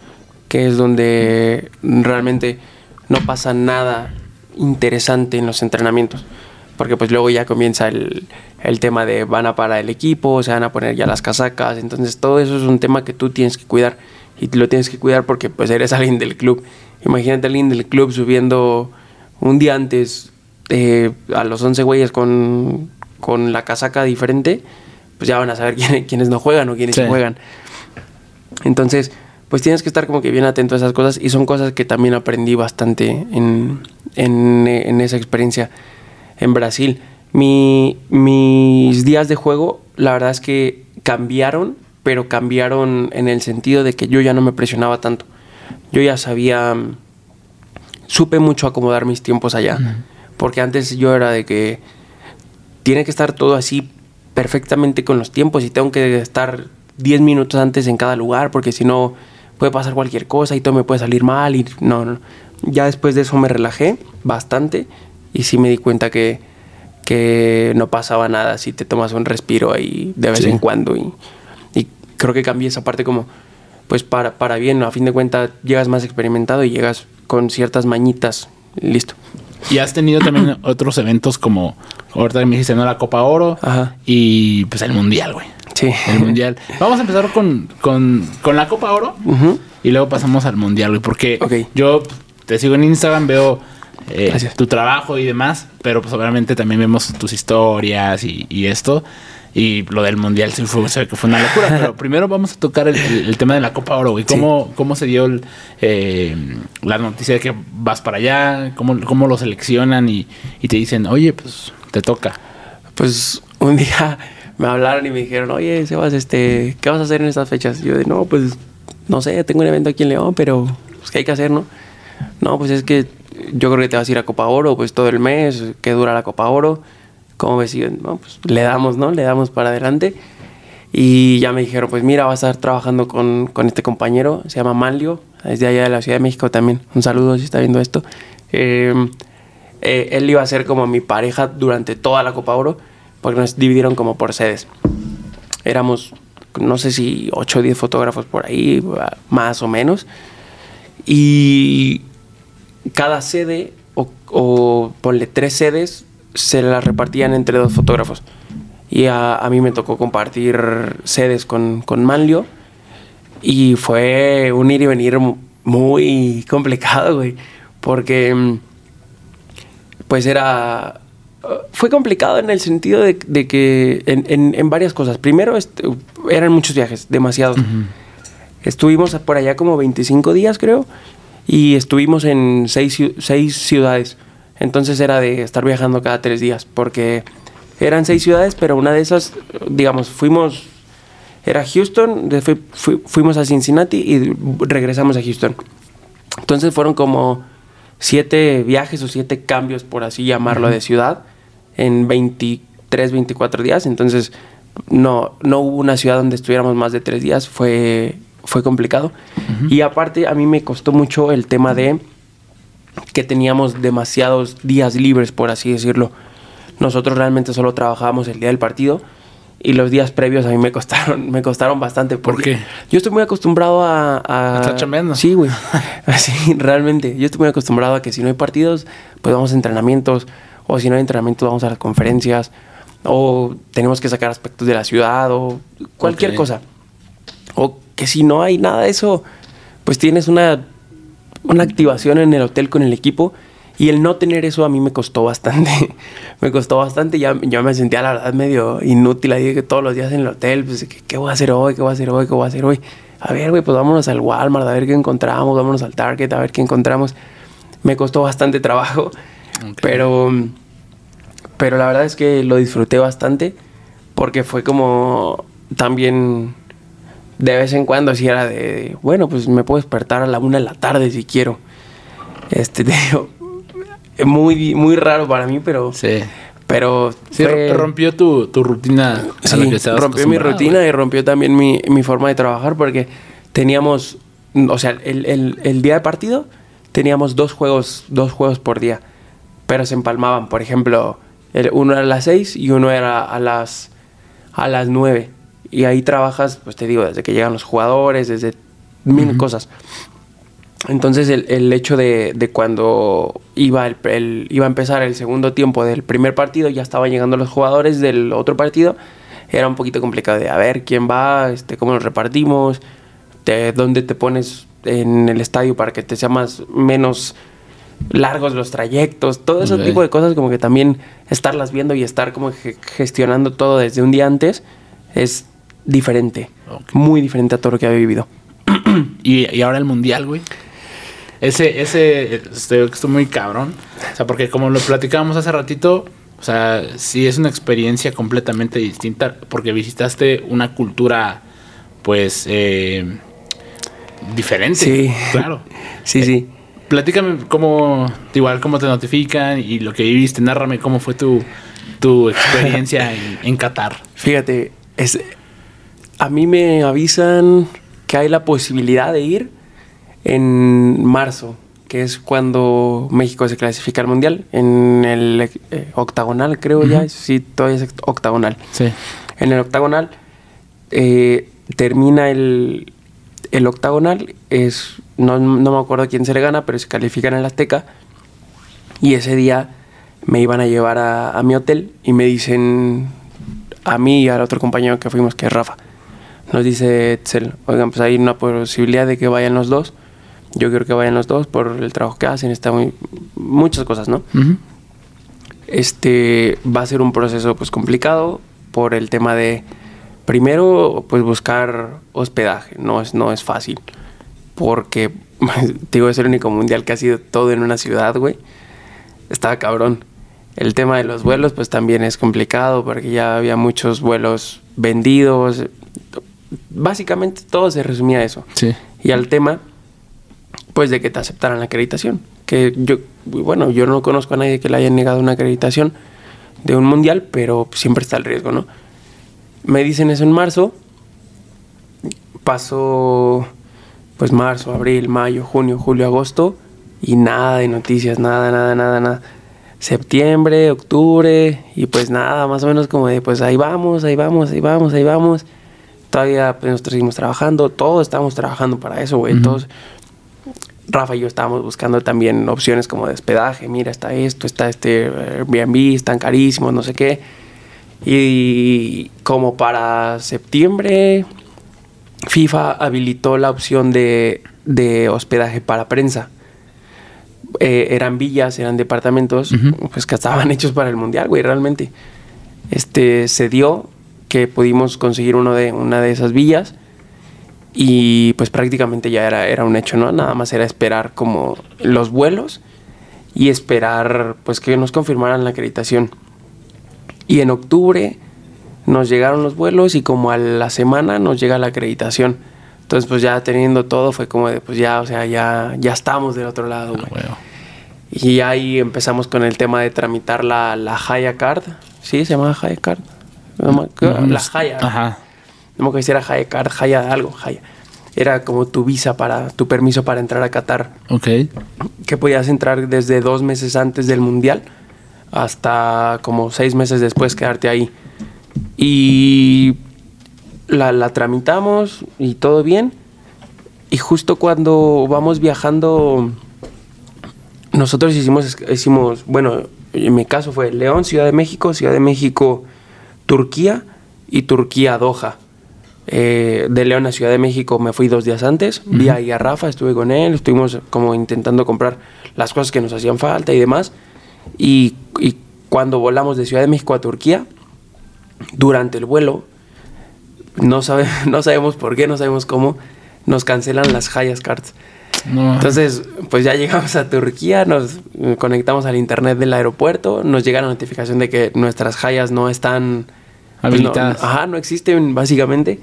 que es donde realmente no pasa nada interesante en los entrenamientos. Porque pues luego ya comienza el, el tema de van a parar el equipo, se van a poner ya las casacas. Entonces todo eso es un tema que tú tienes que cuidar y lo tienes que cuidar porque pues eres alguien del club. Imagínate alguien del club subiendo un día antes eh, a los 11 güeyes con, con, la casaca diferente, pues ya van a saber quiénes, no juegan o quiénes juegan. Entonces, pues tienes que estar como que bien atento a esas cosas y son cosas que también aprendí bastante en, en, en esa experiencia en Brasil. Mi, mis días de juego, la verdad es que cambiaron pero cambiaron en el sentido de que yo ya no me presionaba tanto. Yo ya sabía mm, supe mucho acomodar mis tiempos allá. Porque antes yo era de que tiene que estar todo así perfectamente con los tiempos y tengo que estar 10 minutos antes en cada lugar porque si no puede pasar cualquier cosa y todo me puede salir mal y no, no. Ya después de eso me relajé bastante y sí me di cuenta que, que no pasaba nada si te tomas un respiro ahí de vez Sí. en cuando y, y creo que cambié esa parte como pues para, para bien, a fin de cuentas llegas más experimentado y llegas con ciertas mañitas, listo. Y has tenido también otros eventos como, ahorita me dijiste, ¿no? La Copa Oro Ajá. y pues el Mundial, güey. Sí. El Mundial. Vamos a empezar con, con, con la Copa Oro Ujú. y luego pasamos al Mundial, güey. Porque yo te sigo en Instagram, veo eh, tu trabajo y demás, pero pues obviamente también vemos tus historias y, y esto. Y lo del Mundial sí fue, que fue una locura. pero primero vamos a tocar el, el- el tema de la Copa Oro, güey. ¿Cómo, ¿Cómo se dio el, eh, la noticia de que vas para allá? ¿Cómo, cómo lo seleccionan? Y, y te dicen, oye, pues te toca. Pues un día me hablaron y me dijeron, oye, Sebas, este, ¿qué vas a hacer en estas fechas? Y yo de, no, pues, no sé, tengo un evento aquí en León, pero, pues, ¿qué hay que hacer, no? No, pues es que yo creo que te vas a ir a Copa Oro, pues, todo el mes, que dura la Copa Oro. ¿Cómo ves? Y pues, le damos, ¿no? Le damos para adelante. Y ya me dijeron, pues, mira, vas a estar trabajando con, con este compañero, se llama Manlio, es de allá de la Ciudad de México también. Un saludo si está viendo esto. Eh, eh, él iba a ser como mi pareja durante toda la Copa Oro, porque nos dividieron como por sedes. Éramos, no sé si 8 o 10 fotógrafos por ahí, más o menos. Y cada sede, o, o ponle tres sedes, se las repartían entre dos fotógrafos. Y a, a mí me tocó compartir sedes con, con Manlio. Y fue un ir y venir mu- muy complicado, güey. Porque mm, pues era... uh, Fue complicado en el sentido de, de que en, en- en varias cosas. Primero, este, eran muchos viajes, demasiados. Estuvimos por allá como 25 días, creo, y estuvimos en seis, seis ciudades. Entonces era de estar viajando cada tres días, porque eran seis ciudades, pero una de esas, digamos, fuimos, era Houston, de- fui- fui- fuimos a Cincinnati y regresamos a Houston. Entonces fueron como siete viajes o siete cambios, por así llamarlo, de ciudad en 23, 24 días. Entonces no, no hubo una ciudad donde estuviéramos más de tres días. Fue, fue complicado. Y aparte a mí me costó mucho el tema de que teníamos demasiados días libres, por así decirlo. Nosotros realmente solo trabajábamos el día del partido y los días previos a mí me costaron, me costaron bastante. ¿Por qué? Yo estoy muy acostumbrado a... a ¿A estar chambeando? Sí, güey. Así, realmente. Yo estoy muy acostumbrado a que si no hay partidos, pues vamos a entrenamientos. O si no hay entrenamientos, vamos a las conferencias. O tenemos que sacar aspectos de la ciudad. O cualquier Ok. cosa. O que si no hay nada de eso, pues tienes una, una activación en el hotel con el equipo. Y el no tener eso a mí me costó bastante. me costó bastante. Ya, yo me sentía, la verdad, medio inútil. Ahí que todos los días en el hotel, pues, ¿qué, qué voy a hacer hoy? ¿Qué voy a hacer hoy? ¿Qué voy a hacer hoy? A ver, güey, pues vámonos al Walmart, a ver qué encontramos. Vámonos al Target, a ver qué encontramos. Me costó bastante trabajo. Ok. Pero, pero la verdad es que lo disfruté bastante. Porque fue como también de vez en cuando si era de, bueno, pues me puedo despertar a la una de la tarde si quiero. Este, te digo, muy, muy raro para mí, pero, Sí. pero Sí, fue- rompió tu, tu rutina. sí, rompió mi rutina y rompió también mi, mi forma de trabajar porque teníamos, o sea, el, el- el día de partido teníamos dos juegos, dos juegos por día, pero se empalmaban. Por ejemplo, el- uno era a las 6 y uno era a las, a las 9. Y ahí trabajas, pues te digo, desde que llegan los jugadores, desde mil cosas. Entonces el, el hecho de, de cuando iba, el, el- iba a empezar el segundo tiempo del primer partido, ya estaban llegando los jugadores del otro partido, era un poquito complicado de a ver quién va, este, cómo nos repartimos, te- dónde te pones en el estadio para que te sea más menos largos los trayectos, todo ese Ok. tipo de cosas como que también estarlas viendo y estar como ge- gestionando todo desde un día antes es diferente, muy diferente a todo lo que había vivido. Y, y ahora el mundial, güey. Ese, ese, este, estoy muy cabrón. O sea, porque como lo platicábamos hace ratito, o sea, sí es una experiencia completamente distinta porque visitaste una cultura, pues, eh, diferente. Sí. Claro. Sí, sí. platícame cómo, igual cómo te notifican y lo que viviste, nárrame cómo fue tu, tu experiencia en, en Qatar. Fíjate, es, a mí me avisan que hay la posibilidad de ir en marzo, que es cuando México se clasifica al Mundial, en el eh, octagonal creo ya, sí, todavía es octagonal. Sí. En el octagonal eh, termina el, el octagonal, es, no, no me acuerdo quién se le gana, pero se califican en el Azteca, y ese día me iban a llevar a, a mi hotel y me dicen a mí y al otro compañero que fuimos, que es Rafa, nos dice Etzel, oigan, pues hay una posibilidad de que vayan los dos. Yo quiero que vayan los dos por el trabajo que hacen, está muy muchas cosas, ¿no? Este va a ser un proceso pues complicado por el tema de primero pues buscar hospedaje, no es no es fácil. Porque te digo, es el único mundial que ha sido todo en una ciudad, güey. Estaba cabrón. El tema de los vuelos pues también es complicado porque ya había muchos vuelos vendidos. Básicamente todo se resumía a eso. Sí. Y al tema pues de que te aceptaran la acreditación. Que yo, bueno, yo no conozco a nadie que le haya negado una acreditación de un mundial, pero siempre está el riesgo, ¿no? Me dicen eso en marzo. Pasó pues marzo, abril, mayo, junio, julio, agosto y nada de noticias, nada, nada, nada, nada. Septiembre, octubre y pues nada, más o menos como de pues ahí vamos, ahí vamos, ahí vamos, ahí vamos. Todavía pues, nosotros seguimos trabajando, todos estamos trabajando para eso, güey. Todos, Rafa y yo estábamos buscando también opciones como de hospedaje. Mira, está esto, está este Airbnb, están carísimos, no sé qué. Y como para septiembre, FIFA habilitó la opción de, de hospedaje para prensa. Eh, eran villas, eran departamentos, pues que estaban hechos para el mundial, güey, realmente. Este se dio que pudimos conseguir uno de, una de esas villas y pues prácticamente ya era, era un hecho, ¿no? Nada más era esperar como los vuelos y esperar pues que nos confirmaran la acreditación. Y en octubre nos llegaron los vuelos y como a la semana nos llega la acreditación. Entonces pues ya teniendo todo fue como de pues ya, o sea, ya, ya estamos del otro lado, Ah. Y ahí empezamos con el tema de tramitar la, la Haya Card. ¿Sí? ¿Se llama Haya Card? No me acuerdo. No, la Haya. Ajá. No me acuerdo si era Haya Card, Haya algo, Haya. Era como tu visa para, tu permiso para entrar a Qatar. Ok. Que podías entrar desde dos meses antes del Mundial hasta como seis meses después quedarte ahí. Y la, la tramitamos y todo bien. Y justo cuando vamos viajando, nosotros hicimos, hicimos, bueno, en mi caso fue León, Ciudad de México, Ciudad de México, Turquía y Turquía, Doha. Eh, de León a Ciudad de México me fui dos días antes, vi ahí a Rafa, estuve con él, estuvimos como intentando comprar las cosas que nos hacían falta y demás. Y, y cuando volamos de Ciudad de México a Turquía, durante el vuelo, no, sabe, no sabemos por qué, no sabemos cómo, nos cancelan las Hayas Cards. No. Entonces, pues ya llegamos a Turquía, nos conectamos al internet del aeropuerto, nos llega la notificación de que nuestras Hayas no están pues, no- Habilitadas. ajá, no existen básicamente.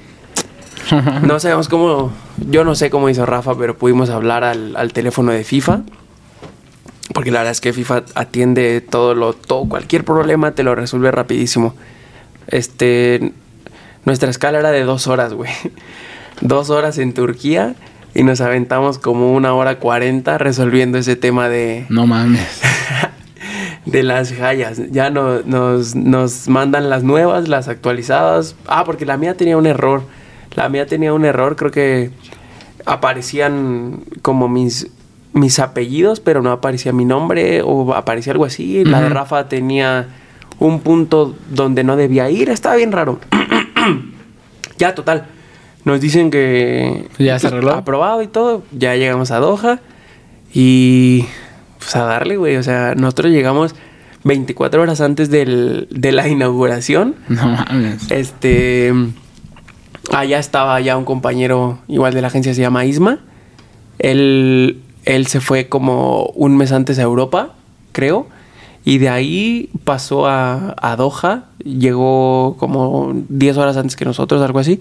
No sabemos cómo, yo no sé cómo hizo Rafa, pero pudimos hablar al, al teléfono de FIFA. Porque la verdad es que FIFA atiende todo lo, todo, cualquier problema te lo resuelve rapidísimo. Este, nuestra escala era de dos horas, güey. Dos horas en Turquía y nos aventamos como una hora cuarenta resolviendo ese tema de, No mames. de las hayas. Ya no, nos, nos mandan las nuevas, las actualizadas. Ah, porque la mía tenía un error. La mía tenía un error, creo que aparecían como mis, mis apellidos, pero no aparecía mi nombre o aparecía algo así. La de. Rafa tenía un punto donde no debía ir. Estaba bien raro. ya, total. Nos dicen que... ¿Ya se arregló? Aprobado y todo. Ya llegamos a Doha. Y... Pues a darle, güey. O sea, nosotros llegamos 24 horas antes del- de la inauguración. No mames. Este. Allá estaba ya un compañero, igual de la agencia, se llama Isma. Él, él se fue como un mes antes a Europa, creo. Y de ahí pasó a, a Doha. Llegó como 10 horas antes que nosotros, algo así.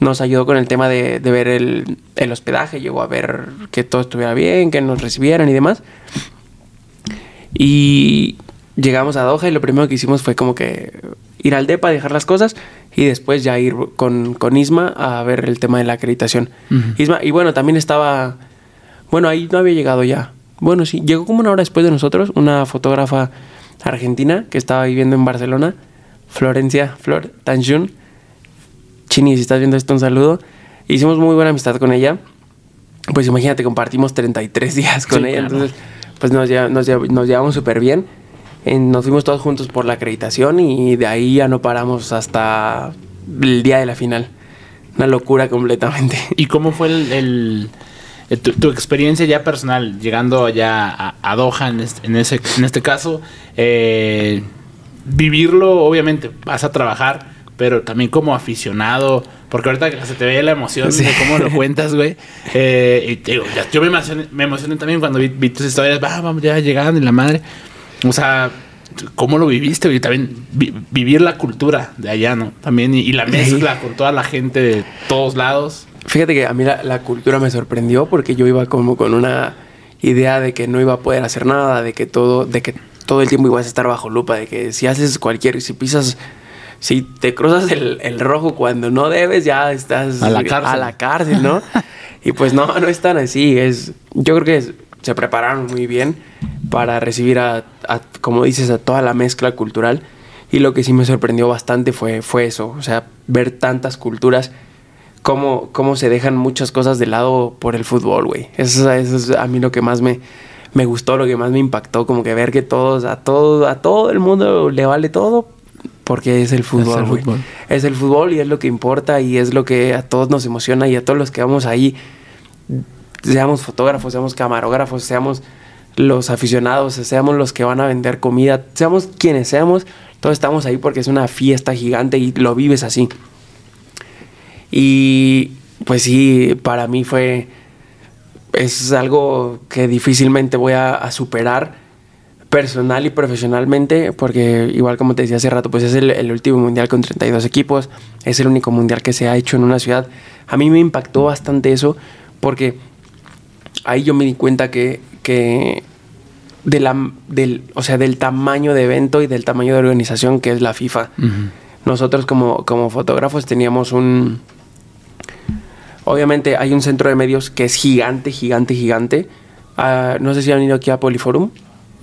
Nos ayudó con el tema de, de ver el, el hospedaje, llegó a ver que todo estuviera bien, que nos recibieran y demás. Y llegamos a Doha y lo primero que hicimos fue como que ir al DEPA, dejar las cosas y después ya ir con, con Isma a ver el tema de la acreditación. Isma, y bueno, también estaba, bueno, ahí no había llegado ya. Bueno, sí, llegó como una hora después de nosotros, una fotógrafa argentina que estaba viviendo en Barcelona, Florencia Flor Tanjun. Chini, si estás viendo esto, un saludo. Hicimos muy buena amistad con ella. Pues imagínate, compartimos 33 días con Sí, ella, claro. entonces pues nos, lleva- nos, lleva- nos llevamos súper bien. Nos fuimos todos juntos por la acreditación y de ahí ya no paramos hasta el día de la final. Una locura completamente. ¿Y cómo fue el, el- eh, tu, tu experiencia ya personal llegando allá a, a Doha en este, en ese, en este caso? eh, vivirlo, obviamente, vas a trabajar, pero también como aficionado, porque ahorita se te ve la emoción Sí. de cómo lo cuentas, güey. Eh, y te digo, ya- yo me emocioné, me emocioné también cuando vi, vi tus historias, va, vamos, ya llegando y la madre. O sea, ¿cómo lo viviste? Y también vi- vivir la cultura de allá, ¿no? También, y, y la mezcla con toda la gente de todos lados. Fíjate que a mí la, la cultura me sorprendió porque yo iba como con una idea de que no iba a poder hacer nada, de que todo, de que todo el tiempo ibas a estar bajo lupa, de que si haces cualquier, si pisas, si te cruzas el, el rojo cuando no debes, ya estás A la cárcel. a la cárcel, ¿no? y pues no, no es tan así. Es, yo creo que es- se prepararon muy bien para recibir a, a, como dices, a toda la mezcla cultural. Y lo que sí me sorprendió bastante fue, fue eso, o sea, ver tantas culturas cómo, cómo se dejan muchas cosas de lado por el fútbol, güey. Eso, eso es a mí lo que más me, me gustó, lo que más me impactó, como que ver que todos, a todo, a todo el mundo le vale todo porque es el fútbol, el güey. fútbol. Es el fútbol y es lo que importa y es lo que a todos nos emociona y a todos los que vamos ahí, seamos fotógrafos, seamos camarógrafos, seamos los aficionados, seamos los que van a vender comida, seamos quienes seamos, todos estamos ahí porque es una fiesta gigante y lo vives así. Y pues sí, para mí fue. Es algo que difícilmente voy a, a superar personal y profesionalmente, porque igual como te decía hace rato, pues es el, el último mundial con 32 equipos, es el único mundial que se ha hecho en una ciudad. A mí me impactó bastante eso, porque ahí yo me di cuenta que, que de la, del, o sea, del tamaño de evento y del tamaño de organización que es la FIFA. Nosotros como, como fotógrafos teníamos un... Obviamente hay un centro de medios que es gigante, gigante, gigante. Ah, no sé si han ido aquí a Poliforum,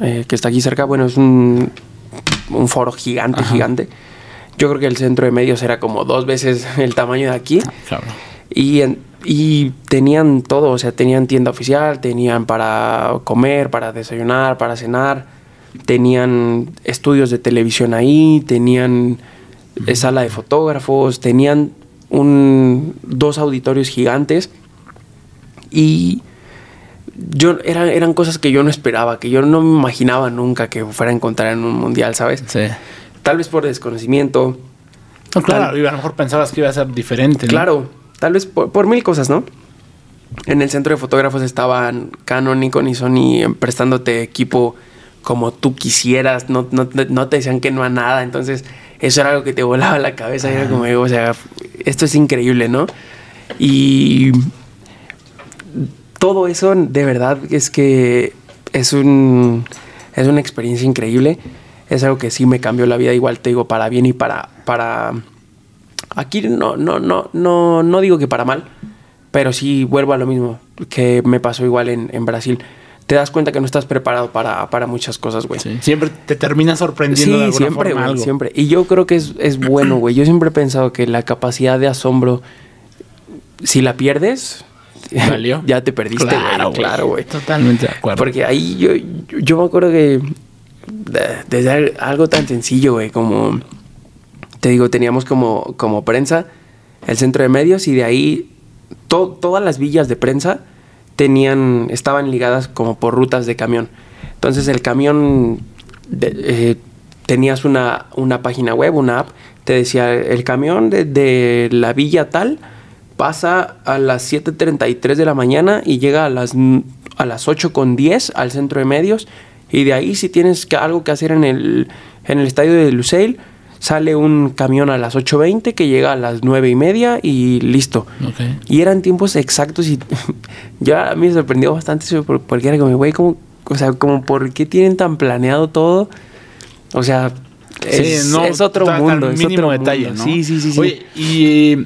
eh, que está aquí cerca. Bueno, es un, un foro gigante, Ajá. gigante. Yo creo que el centro de medios era como dos veces el tamaño de aquí. Claro. Y, en- y tenían todo, o sea, tenían tienda oficial, tenían para comer, para desayunar, para cenar, tenían estudios de televisión ahí, tenían eh, sala de fotógrafos, tenían un, dos auditorios gigantes y yo eran, eran cosas que yo no esperaba, que yo no me imaginaba nunca que fuera a encontrar en un mundial, ¿sabes? Sí. Tal vez por desconocimiento, No, claro, y a lo mejor pensabas que iba a ser diferente. ¿no? Claro, tal vez por, por mil cosas, ¿no? En el centro de fotógrafos estaban Canon, Nikon y Sony prestándote equipo como tú quisieras, no, no, no te decían que no a nada, entonces eso era algo que te volaba la cabeza, y era como, o sea, esto es increíble, ¿no? Y todo eso de verdad es que es un es una experiencia increíble, es algo que sí me cambió la vida, igual te digo, para bien y para para Aquí no, no, no, no, no digo que para mal, pero sí vuelvo a lo mismo que me pasó igual en, en Brasil. Te das cuenta que no estás preparado para, para muchas cosas, güey. Sí. Siempre te termina sorprendiendo de Sí, alguna siempre, forma güey, algo. siempre. Y yo creo que es, es bueno, güey. Yo siempre he pensado que la capacidad de asombro, si la pierdes, ¿Valió? ya te perdiste. Claro, güey. Claro, güey. Totalmente de acuerdo. Porque ahí yo, yo, yo me acuerdo que de- desde algo tan sencillo, güey, como te digo, teníamos como, como prensa el centro de medios y de ahí to- todas las villas de prensa tenían, estaban ligadas como por rutas de camión. Entonces el camión de- eh, tenías una, una página web, una app, te decía el camión de, de la villa tal pasa a las 7.33 de la mañana y llega a las, a las 8.10 al centro de medios y de ahí si tienes que- algo que hacer en el, en el estadio de Lusail, sale un camión a las 8.20 que llega a las 9 y listo. Ok. Y eran tiempos exactos y ya a mí me sorprendió bastante eso porque era como, güey, como, o sea, como, ¿por qué tienen tan planeado todo? O sea, es, Sí, no, es otro ta- mundo. es mínimo otro detalle, mundo. ¿no? Sí, sí, sí. sí. Oye, ¿y eh,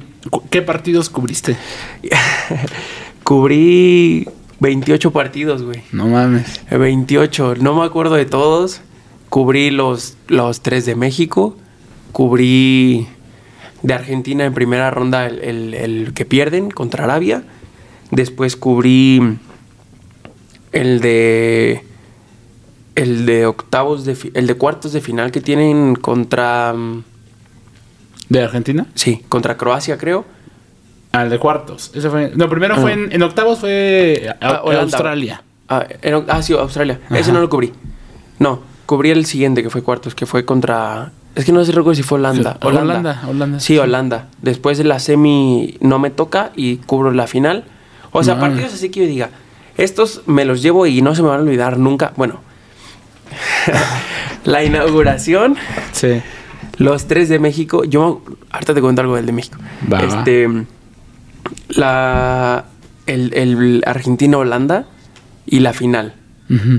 qué partidos cubriste? Cubrí 28 partidos, güey. No mames. 28, no me acuerdo de todos. Cubrí los, los tres de México. Cubrí de Argentina en primera ronda el, el- el que pierden contra Arabia. Después cubrí el de el de octavos de el de cuartos de final que tienen contra mm, ¿De Argentina? sí, contra Croacia, creo. Al de cuartos. Ese fue. No, primero Ah. fue en, en octavos fue a- Ah, Holanda. Australia. Ah, ah, sí, Australia. Ese Ajá. no lo cubrí. No, cubrí el siguiente que fue cuartos, que fue contra. Es que no sé recuerdo si fue Holanda. Holanda, Holanda, Sí, sí. Holanda. Después de la semi no me toca y cubro la final. O sea, No. partidos así que yo diga, estos me los llevo y no se me van a olvidar nunca. Bueno, la inauguración, Sí. los tres de México. Yo, ahorita te cuento algo del de México. Va, va. este, la, el, el Argentina-Holanda y la final.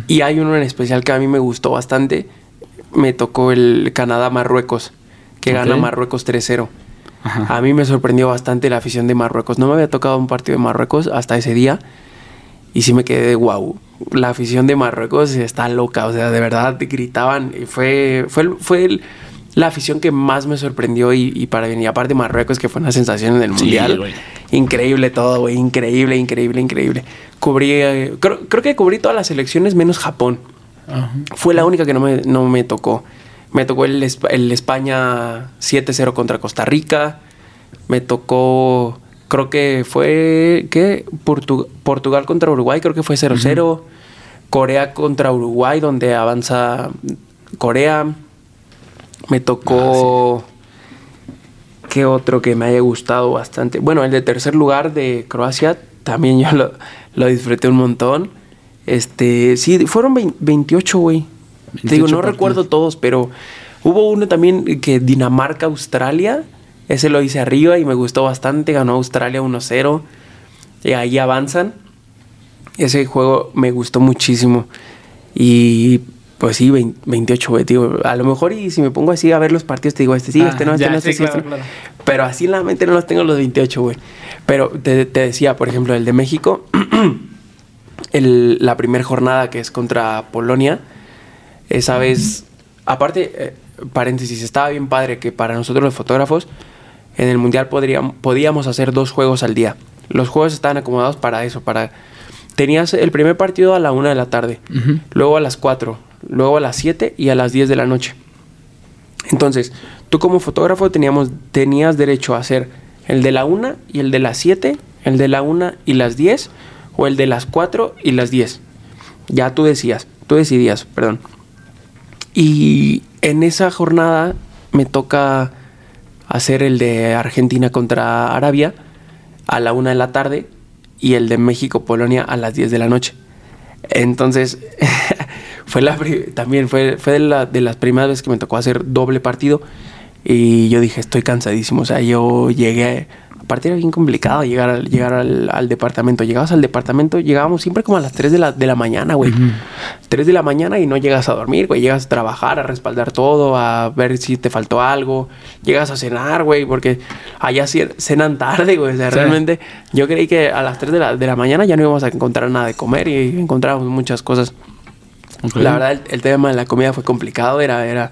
Y hay uno en especial que a mí me gustó bastante. Me tocó el Canadá-Marruecos, que gana. Marruecos 3-0. Ajá. A mí me sorprendió bastante la afición de Marruecos. No me había tocado un partido de Marruecos hasta ese día. Y sí me quedé de wow. La afición de Marruecos está loca. O sea, de verdad gritaban. Y fue, fue, fue el- la afición que más me sorprendió. Y, y para. Y aparte Marruecos, que fue una sensación en el Sí, mundial. güey. increíble todo, güey. Increíble, increíble, increíble. Cubrí. eh, creo, creo que cubrí todas las selecciones menos Japón. Ajá. Fue la única que no me, no me tocó. Me tocó el España 7-0 contra Costa Rica. Me tocó, creo que fue, ¿qué? Portu- Portugal contra Uruguay, creo que fue 0-0. Corea contra Uruguay, donde avanza Corea. Me tocó... ¿Qué otro que me haya gustado bastante? Bueno, el de tercer lugar de Croacia, también yo lo, lo disfruté un montón. Este, sí, fueron vein- 28, güey. Te digo, 28 no partidos. recuerdo todos, pero hubo uno también que Dinamarca-Australia. Ese lo hice arriba y me gustó bastante. Ganó Australia 1-0. Y ahí avanzan. Ese juego me gustó muchísimo. Y pues sí, 20 28, güey. Digo, a lo mejor y si me pongo así a ver los partidos, te digo, este sí, Ah, este no, este ya, no, este sí, sí, claro, este claro. Pero así en la mente no los tengo los 28, güey. Pero te, te decía, por ejemplo, el de México, el- la primera jornada que es contra Polonia, esa vez, aparte, eh, paréntesis, estaba bien padre que para nosotros los fotógrafos, en el Mundial podríamos, podíamos hacer dos juegos al día. Los juegos estaban acomodados para eso, para... Tenías el primer partido a la una de la tarde, luego a las 4, luego a las 7 y a las 10 de la noche. Entonces, tú como fotógrafo teníamos, tenías derecho a hacer el de la 1 y el de las 7, el de la 1 y las 10, o el de las 4 y las 10. Ya tú decías, tú decidías, perdón. Y en esa jornada me toca hacer el de Argentina contra Arabia a la 1 de la tarde y el de México-Polonia a las 10 de la noche. Entonces, fue la también fue, fue de, la- de las primeras veces que me tocó hacer doble partido. Y yo dije, estoy cansadísimo. O sea, yo llegué. Aparte era bien complicado llegar, al, llegar al, al departamento. Llegabas al departamento, llegábamos siempre como a las 3 de la, de la mañana, güey. 3 de la mañana y no llegas a dormir, güey. Llegas a trabajar, a respaldar todo, a ver si te faltó algo. Llegas a cenar, güey, porque allá ce- cenan tarde, güey. O sea, Sí. realmente yo creí que a las 3 de la, de la mañana ya no íbamos a encontrar nada de comer y encontrábamos muchas cosas. La verdad, el, el tema de la comida fue complicado, era, era,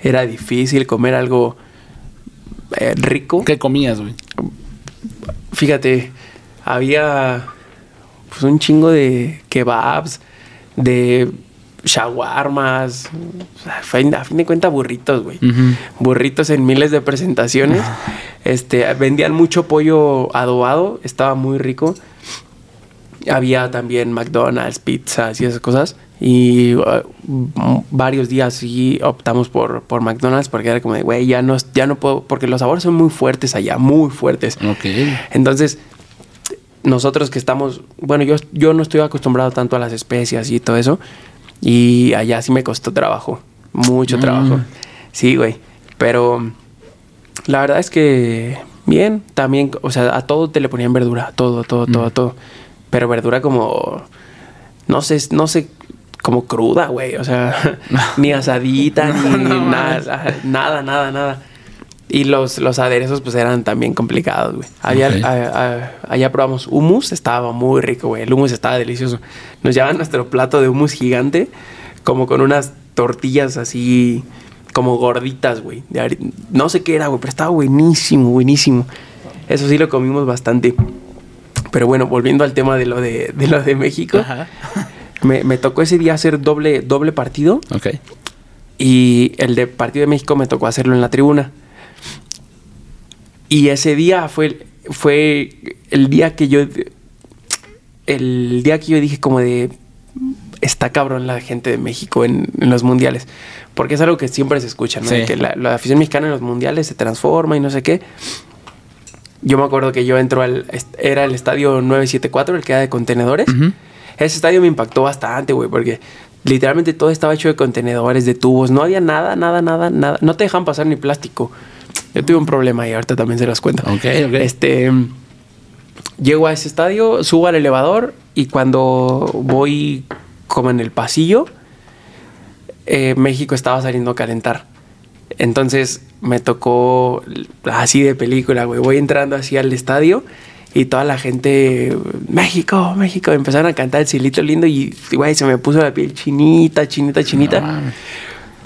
era difícil comer algo eh, rico. ¿Qué comías, güey? Fíjate, había pues, un chingo de kebabs, de shawarmas, a fin de cuentas burritos, güey. Burritos en miles de presentaciones. Este, vendían mucho pollo adobado, estaba muy rico. Había también McDonald's, pizzas y esas cosas. Y uh, varios días sí optamos por, por McDonald's porque era como de, güey, ya no, ya no puedo, porque los sabores son muy fuertes allá, muy fuertes. Ok. Entonces, nosotros que estamos, bueno, yo, yo no estoy acostumbrado tanto a las especias y todo eso. Y allá sí me costó trabajo, mucho Mm. trabajo. Sí, güey. Pero la verdad es que bien, también, o sea, a todo te le ponían verdura, todo, todo, todo, Mm. todo. Pero verdura como, no sé, no sé, como cruda, güey. O sea, ni asadita, ni nada, nada, nada, nada. Y los, los aderezos, pues eran también complicados, güey. Había, Ok. a- a- allá probamos hummus, estaba muy rico, güey. El hummus estaba delicioso. Nos llevaban nuestro plato de hummus gigante, como con unas tortillas así, como gorditas, güey. No sé qué era, güey, pero estaba buenísimo, buenísimo. Eso sí lo comimos bastante. Pero bueno, volviendo al tema de lo de, de lo de México, Ajá. me, me tocó ese día hacer doble, doble partido. Y el de Partido de México me tocó hacerlo en la tribuna. Y ese día fue, fue el día que yo. El día que yo dije, como de. Está cabrón la gente de México en, en los mundiales. Porque es algo que siempre se escucha, ¿no? Sí. Que la, la afición mexicana en los mundiales se transforma y no sé qué. Yo me acuerdo que yo entro al. Era el estadio 974, el que era de contenedores. Ese estadio me impactó bastante, güey, porque literalmente todo estaba hecho de contenedores, de tubos. No había nada, nada, nada, nada. No te dejan pasar ni plástico. Yo tuve un problema y ahorita también se los cuento. Ok, ok. Este. Llego a ese estadio, subo al elevador y cuando voy como en el pasillo, eh, México estaba saliendo a calentar. Entonces me tocó así de película, güey. Voy entrando así al estadio y toda la gente, México, México, empezaron a cantar el cielito lindo y, güey, se me puso la piel chinita, chinita, chinita. No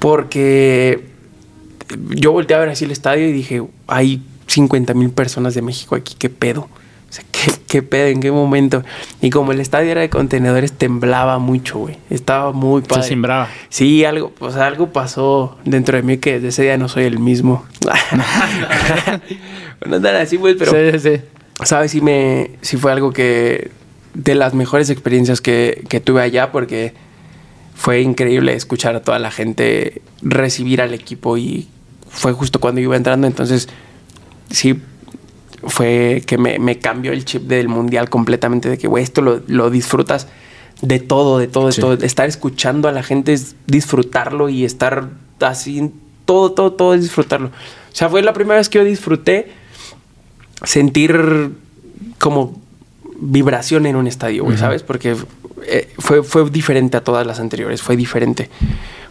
porque yo volteé a ver así el estadio y dije, hay 50 mil personas de México aquí, ¿qué pedo? O sea, ¿qué, qué pedo? ¿En qué momento? Y como el estadio era de contenedores, temblaba mucho, güey. Estaba muy Se padre. simbraba. Sí, algo, o sea, algo pasó dentro de mí que desde ese día no soy el mismo. no tan así, pues, pero, sí, sí, sí. ¿sabes? Sí, me, sí fue algo que, de las mejores experiencias que, que tuve allá, porque fue increíble escuchar a toda la gente recibir al equipo y fue justo cuando iba entrando, entonces, sí, fue que me, me cambió el chip del mundial completamente, de que, güey, esto lo, lo disfrutas de todo, de todo, de Sí. todo. Estar escuchando a la gente es disfrutarlo y estar así, todo, todo, todo es disfrutarlo. O sea, fue la primera vez que yo disfruté sentir como vibración en un estadio, güey. ¿sabes? Porque eh, fue, fue diferente a todas las anteriores, fue diferente.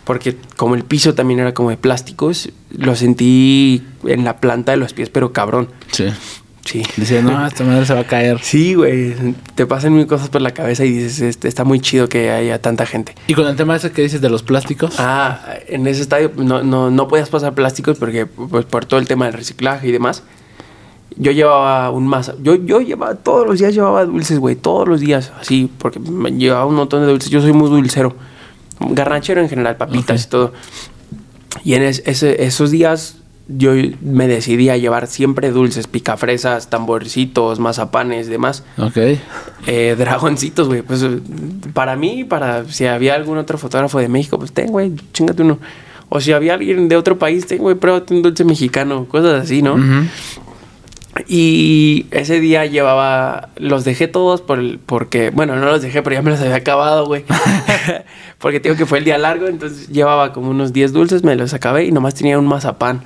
Porque como el piso también era como de plásticos, lo sentí en la planta de los pies, pero cabrón. Sí. Sí. Dice, no, esta madre se va a caer. Sí, güey. Te pasan mil cosas por la cabeza y dices, este, está muy chido que haya tanta gente. Y con el tema ese que dices de los plásticos. Ah, en ese estadio no, no, no podías pasar plásticos porque pues, por todo el tema del reciclaje y demás. Yo llevaba un masa. Yo, yo llevaba todos los días llevaba dulces, güey. Todos los días, así, porque me llevaba un montón de dulces. Yo soy muy dulcero. Garnachero en general, papitas Ok. y todo. Y en es- ese- esos días yo me decidí a llevar siempre dulces, picafresas, tamborcitos, mazapanes, demás. Ok. Eh, dragoncitos, güey. Pues para mí, para si había algún otro fotógrafo de México, pues ten, güey, chingate uno. O si había alguien de otro país, ten, güey, pruébate un dulce mexicano, cosas así, ¿no? Ujú. Y ese día llevaba, los dejé todos por el- porque, bueno, no los dejé, pero ya me los había acabado, güey. porque tengo que fue el día largo, entonces llevaba como unos 10 dulces, me los acabé y nomás tenía un mazapán.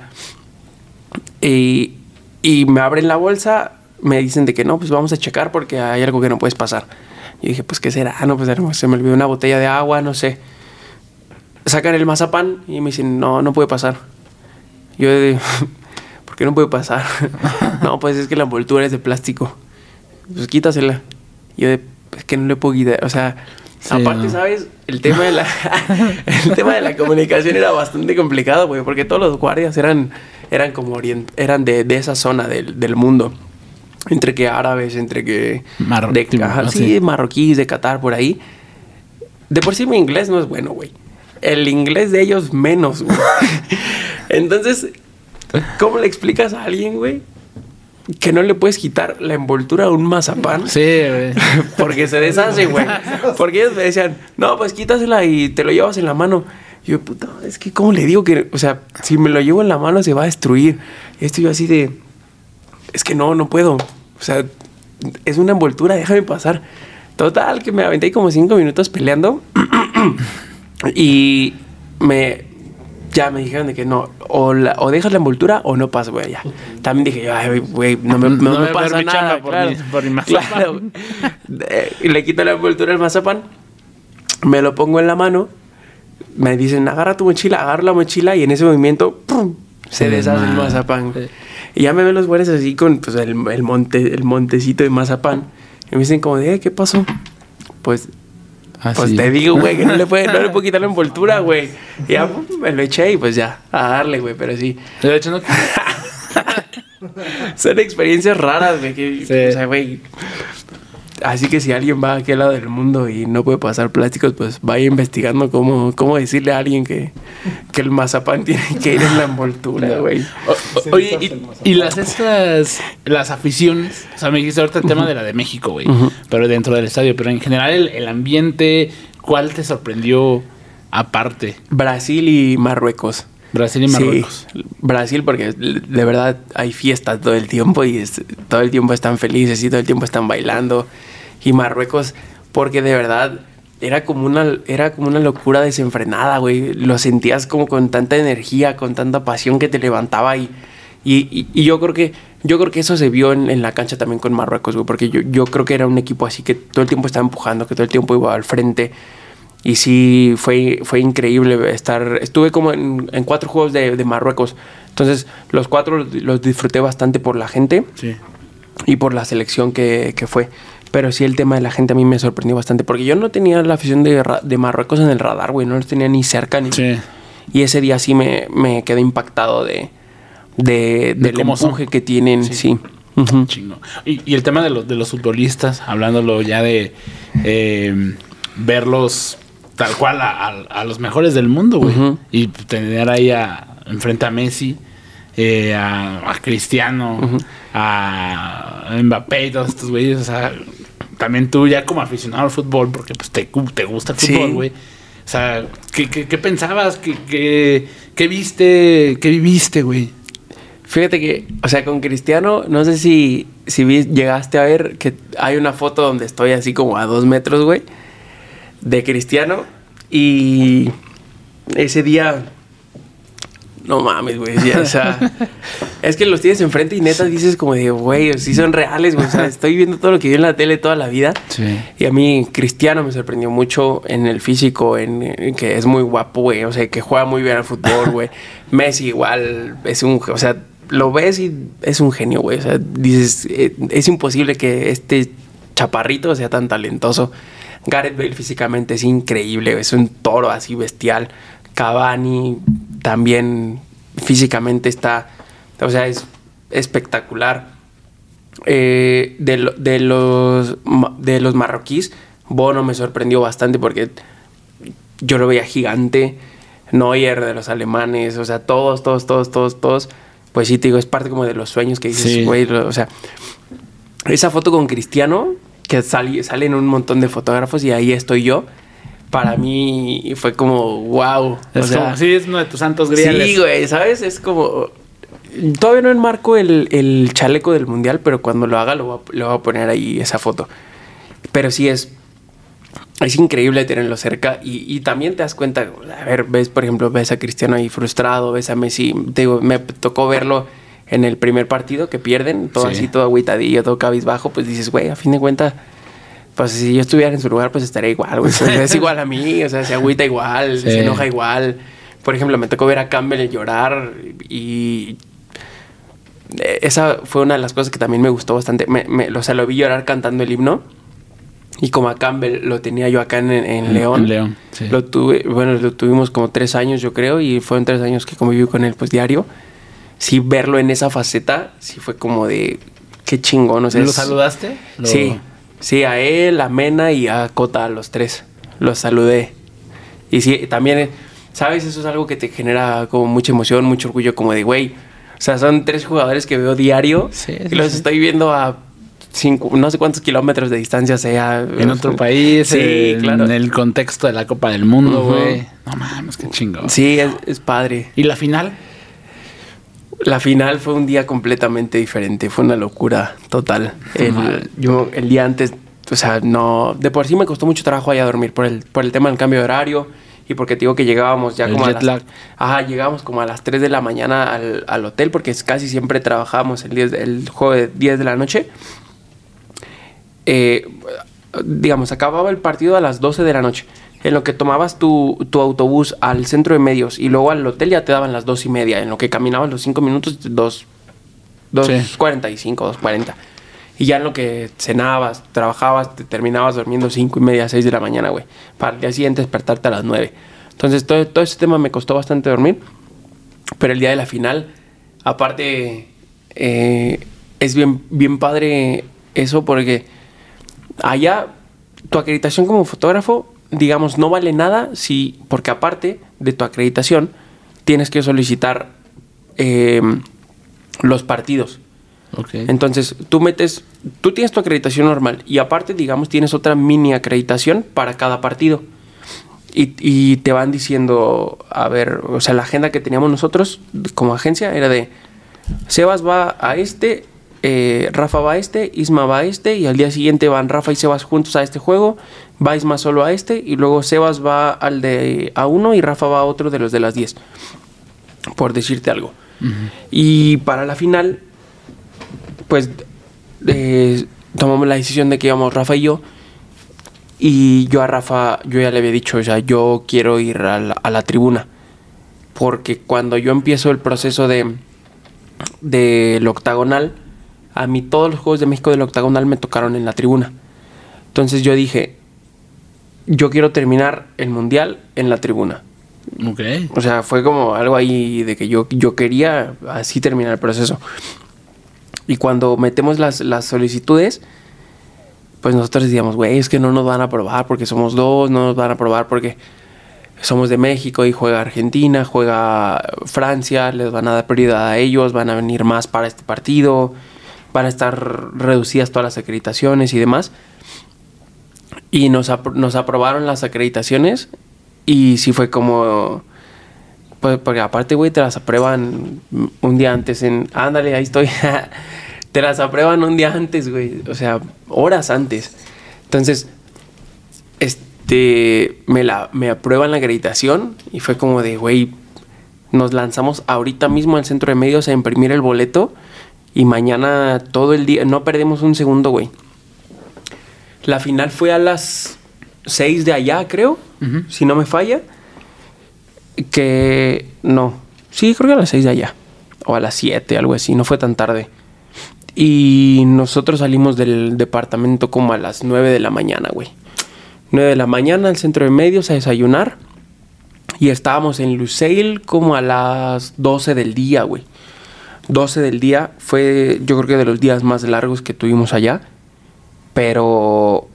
Y, y me abren la bolsa, me dicen de que no, pues vamos a checar porque hay algo que no puedes pasar. Y dije, pues, ¿qué será? No, pues se me olvidó una botella de agua, no sé. Sacan el mazapán y me dicen, no, no puede pasar. Yo de, ¿por qué no puede pasar? no, pues es que la envoltura es de plástico. Pues quítasela. Yo de, es que no le puedo quitar. O sea, Sí, aparte, no. ¿sabes? El tema de la el tema de la comunicación era bastante complicado, güey, porque todos los guardias eran eran como orient, eran de, de esa zona del, del mundo. Entre que árabes, entre que Marro- de, tipo, ajá, así. sí, marroquíes de Qatar por ahí. De por sí mi inglés no es bueno, güey. El inglés de ellos menos, güey. Entonces, ¿cómo le explicas a alguien, güey, que no le puedes quitar la envoltura a un mazapán? Sí, güey. Porque se deshace, güey. Porque ellos me decían, no, pues quítasela y te lo llevas en la mano. Y yo, puta, es que ¿cómo le digo que, o sea, si me lo llevo en la mano se va a destruir? Y estoy yo así de, es que no, no puedo. O sea, es una envoltura, déjame pasar. Total, que me aventé como cinco minutos peleando. y me, ya me dijeron de que no, o, la- o dejas la envoltura o no pasa, güey, ya. También dije yo, ay, güey, no me, no No me pasa nada, por claro. mi- por mi mazapán. Claro. Eh, y le quito la envoltura al mazapán, me lo pongo en la mano, me dicen, agarra tu mochila, agarra la mochila y en ese movimiento, ¡pum! se Se deshace el desmadra. mazapán. Sí. Y ya me ven los güeyes así con pues, el, el monte, el montecito de mazapán. Y me dicen como de, "Eh, ¿qué pasó? Pues Así. pues te digo, güey, que no le, puede, no le puedo quitar la envoltura, güey. Y ya me lo eché y pues ya, a darle, güey, pero sí. De hecho, no. Son experiencias raras, güey. que- Sí. O sea, güey. Así que si alguien va a aquel lado del mundo y no puede pasar plásticos, pues vaya investigando cómo, cómo decirle a alguien que, que el mazapán tiene que ir en la envoltura, güey. Oye, y, y las estas, las aficiones, o sea, me dijiste ahorita el tema de la de México, güey, pero dentro del estadio, pero en general el, el ambiente, ¿cuál te sorprendió aparte? Brasil y Marruecos. Brasil y Marruecos. Sí, Brasil porque de verdad hay fiestas todo el tiempo y es- todo el tiempo están felices y todo el tiempo están bailando. Y Marruecos porque de verdad era como una, era como una locura desenfrenada, güey. Lo sentías como con tanta energía, con tanta pasión que te levantaba y, y, y- y yo creo que yo creo que eso se vio en, en la cancha también con Marruecos, güey, porque yo, yo creo que era un equipo así que todo el tiempo estaba empujando, que todo el tiempo iba al frente. Y sí, fue, fue increíble estar. Estuve como en, en cuatro juegos de, de Marruecos. Entonces, los cuatro los, disfruté bastante por la gente Sí. y por la selección que, que fue. Pero sí, el tema de la gente a mí me sorprendió bastante. Porque yo no tenía la afición de, de Marruecos en el radar, güey. No los tenía ni cerca ni. Sí. Y ese día sí me, me quedé impactado de, de, del cómo son. empuje que tienen. Sí. Sí. Ujú. Chingo. Y, y el tema de los, de los futbolistas, hablándolo ya de eh, verlos tal cual a, a- a los mejores del mundo, güey. Y tener ahí a, enfrente a Messi, eh, a, Cristiano, a Mbappé y todos estos güeyes. O sea, también tú ya como aficionado al fútbol, porque pues te, te gusta el fútbol, güey. O sea, ¿qué, qué, qué pensabas? ¿Qué, qué, qué viste? ¿Qué viviste, güey? Fíjate que, o sea, con Cristiano, no sé si, si vi- llegaste a ver que hay una foto donde estoy así como a dos metros, güey, de Cristiano. Y ese día, no mames, güey, o sea, es que los tienes enfrente y neta dices como de, güey, sí son reales, güey, o sea, estoy viendo todo lo que vi en la tele toda la vida. Sí. Y a mí Cristiano me sorprendió mucho en el físico, en, en que es muy guapo, güey. O sea, que juega muy bien al fútbol, güey. Messi igual es un... O sea, lo ves y es un genio, güey. O sea, dices, eh, es imposible que este chaparrito sea tan talentoso. Gareth Bale físicamente es increíble, es un toro así bestial. Cavani también físicamente está... O sea, es espectacular. Eh, de, lo- de los, de los marroquíes, Bono me sorprendió bastante porque yo lo veía gigante. Neuer de los alemanes, o sea, todos, todos, todos, todos, todos. Pues sí, te digo, es parte como de los sueños que dices, güey, o sea, esa foto con Cristiano, que sali- salen un montón de fotógrafos y ahí estoy yo, para mí fue como, wow. Es como, sí, es uno de tus santos griales. Sí, güey, ¿sabes? Es como. Todavía no enmarco el, el chaleco del mundial, pero cuando lo haga lo voy, a, lo voy a poner ahí esa foto. Pero sí es. Es increíble tenerlo cerca y, y también te das cuenta, a ver, ves, por ejemplo, ves a Cristiano ahí frustrado, ves a Messi, te digo, me tocó verlo en el primer partido que pierden, todo Sí. así, todo agüitadillo, todo cabizbajo, pues dices, güey, a fin de cuentas, pues si yo estuviera en su lugar, pues estaría igual, güey. Sea, es igual a mí, o sea, se agüita igual, Sí. se enoja igual. Por ejemplo, me tocó ver a Campbell llorar y esa fue una de las cosas que también me gustó bastante. Me, me- o sea, lo vi llorar cantando el himno. Y como a Campbell lo tenía yo acá en, en En- León. en León, sí. Lo tuve, bueno, lo tuvimos como tres años, yo creo, y fueron tres años que conviví con él, pues diario. Sí, verlo en esa faceta, sí fue como de qué chingón. O sea, ¿Lo saludaste? Lo- Sí, sí, a él, a Mena y a Cota, a los tres. Los saludé. Y sí, también, ¿sabes? Eso es algo que te genera como mucha emoción, mucho orgullo, como de, güey. O sea, son tres jugadores que veo diario Sí, y sí, los sí. estoy viendo a cinco, no sé cuántos kilómetros de distancia sea. En otro país, Sí, en claro. el contexto de la Copa del Mundo, güey. No mames, qué chingo. Sí, es, es padre. ¿Y la final? La final fue un día completamente diferente, fue una locura total. El, yo el día antes, o sea, no, de por sí me costó mucho trabajo allá dormir por el, por el tema del cambio de horario y porque te digo que llegábamos ya El como a las. Ajá, llegábamos como a las 3 de la mañana al, al hotel porque es- casi siempre trabajábamos el, 10 de- el juego de 10 de la noche. Eh, digamos, acababa el partido a las 12 de la noche. En lo que tomabas tu, tu autobús al centro de medios y luego al hotel ya te daban las 2 y media. En lo que caminabas los 5 minutos, 2, 2.45, 2.40. Y ya en lo que cenabas, trabajabas, te terminabas durmiendo 5 y media, 6 de la mañana, güey. Para el día siguiente despertarte a las 9. Entonces todo, todo ese tema me costó bastante dormir. Pero el día de la final, aparte, eh, es bien, bien padre eso porque allá tu acreditación como fotógrafo, digamos, no vale nada si, porque aparte de tu acreditación, tienes que solicitar eh, los partidos. Entonces, tú metes, tú tienes tu acreditación normal y aparte, digamos, tienes otra mini acreditación para cada partido. Y, y te van diciendo, a ver, o sea, la agenda que teníamos nosotros como agencia era de, Sebas va a este, eh, Rafa va a este, Isma va a este, y al día siguiente van Rafa y Sebas juntos a este juego, va Isma solo a este, y luego Sebas va al de a uno y Rafa va a otro de los de las 10, por decirte algo. Y para la final, pues eh, tomamos la decisión de que íbamos Rafa y yo. Y yo a Rafa, yo ya le había dicho, o sea, yo quiero ir a la, a la tribuna. Porque cuando yo empiezo el proceso de del octagonal, a mí todos los Juegos de México del octagonal me tocaron en la tribuna. Entonces yo dije, yo quiero terminar el mundial en la tribuna. Ok. O sea, fue como algo ahí de que yo, yo quería así terminar el proceso. Y cuando metemos las, las solicitudes, pues nosotros decíamos, güey, es que no nos van a aprobar porque somos dos, no nos van a aprobar porque somos de México y juega Argentina, juega Francia, les van a dar prioridad a ellos, van a venir más para este partido, van a estar reducidas todas las acreditaciones y demás. Y nos, apro- nos aprobaron las acreditaciones y sí fue como... Pues porque aparte, güey, te las aprueban un día antes en... Ándale, ahí estoy. te las aprueban un día antes, güey. O sea, horas antes. Entonces, este... Me, la, me aprueban la acreditación y fue como de, güey, nos lanzamos ahorita mismo al centro de medios a imprimir el boleto y mañana todo el día... No perdemos un segundo, güey. La final fue a las 6 de allá, creo, si no me falla. Que no, sí, creo que a las 6 de allá, o a las 7, algo así, no fue tan tarde. Y nosotros salimos del departamento como a las 9 de la mañana, güey. 9 de la mañana al centro de medios a desayunar. Y estábamos en Lusail como a las 12 del día, güey. 12 del día fue, yo creo que de los días más largos que tuvimos allá. Pero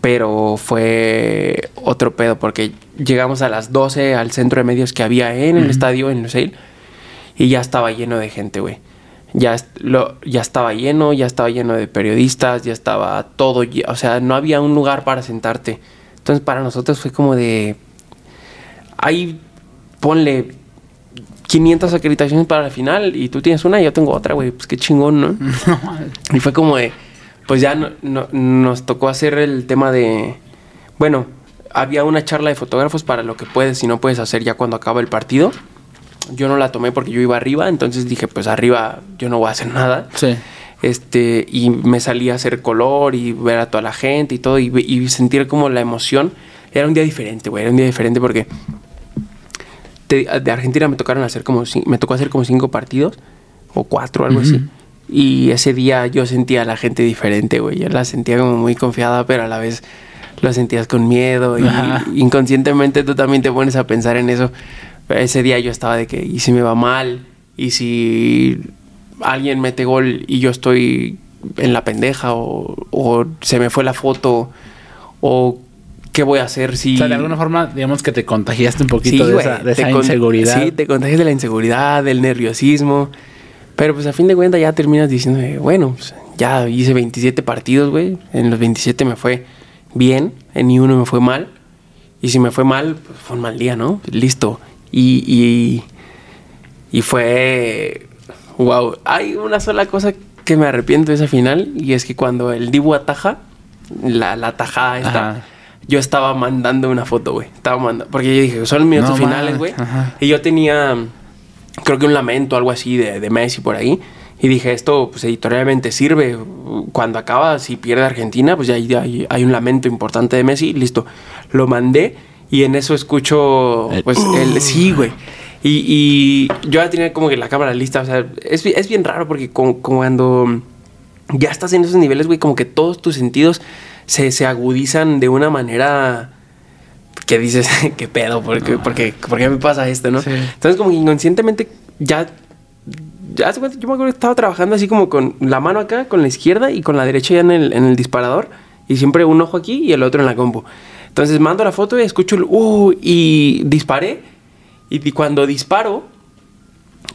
pero fue otro pedo porque llegamos a las 12 al centro de medios que había en el estadio en Lusail y ya estaba lleno de gente, güey. Ya, lo, ya estaba lleno, ya estaba lleno de periodistas, ya estaba todo, o sea, no había un lugar para sentarte. Entonces para nosotros fue como de, ahí ponle 500 acreditaciones para la final y tú tienes una y yo tengo otra, güey, pues qué chingón, ¿no? Y fue como de, pues ya no- no- nos tocó hacer el tema de, bueno, había una charla de fotógrafos para lo que puedes y no puedes hacer ya cuando acaba el partido. Yo no la tomé porque yo iba arriba, entonces dije, pues arriba yo no voy a hacer nada. Sí. Este, y me salí a hacer color y ver a toda la gente y todo, y, y sentir como la emoción. Era un día diferente, güey, era un día diferente porque te- de Argentina me tocaron hacer como, me tocó hacer como cinco partidos, o cuatro, algo así. Y ese día yo sentía a la gente diferente, güey. Yo la sentía como muy confiada, pero a la vez lo sentías con miedo. Y Ajá. inconscientemente tú también te pones a pensar en eso. Pero ese día yo estaba de que, ¿y si me va mal? ¿Y si alguien mete gol y yo estoy en la pendeja? ¿O, o se me fue la foto? ¿O qué voy a hacer si... O sea, de alguna forma, digamos que te contagiaste un poquito de esa, de esa inseguridad. Sí, te contagias de la inseguridad, del nerviosismo. Pero pues a fin de cuentas ya terminas diciendo, eh, bueno, pues, ya hice 27 partidos, güey. En los 27 me fue bien, en ni uno me fue mal. Y si me fue mal, pues fue un mal día, ¿no? Listo. Y, y, y fue... Wow. Hay una sola cosa que me arrepiento de esa final y es que cuando el Dibu ataja, la, la tajada esta, Ajá. Yo estaba mandando una foto, güey. Estaba mandando. Porque yo dije, son los minutos No finales, güey. Y yo tenía, creo que un lamento, algo así de, de Messi por ahí. Y dije, esto pues editorialmente sirve. Cuando acaba, si pierde Argentina, pues ya hay, hay- hay un lamento importante de Messi. Listo. Lo mandé y en eso escucho, El- pues, el... Sí, güey. Y, y yo ya tenía como que la cámara lista. O sea, es, es bien raro porque con- como cuando ya estás en esos niveles, güey, como que todos tus sentidos se, se agudizan de una manera que dices, ¿qué pedo? ¿Por qué, por qué- por qué me pasa esto, no? Sí. Entonces, como que inconscientemente ya. Ya, yo me acuerdo que estaba trabajando así como con la mano acá, con la izquierda y con la derecha ya en el, en el disparador. Y siempre un ojo aquí y el otro en la compu. Entonces mando la foto y escucho el uh y disparé. Y di- cuando disparo,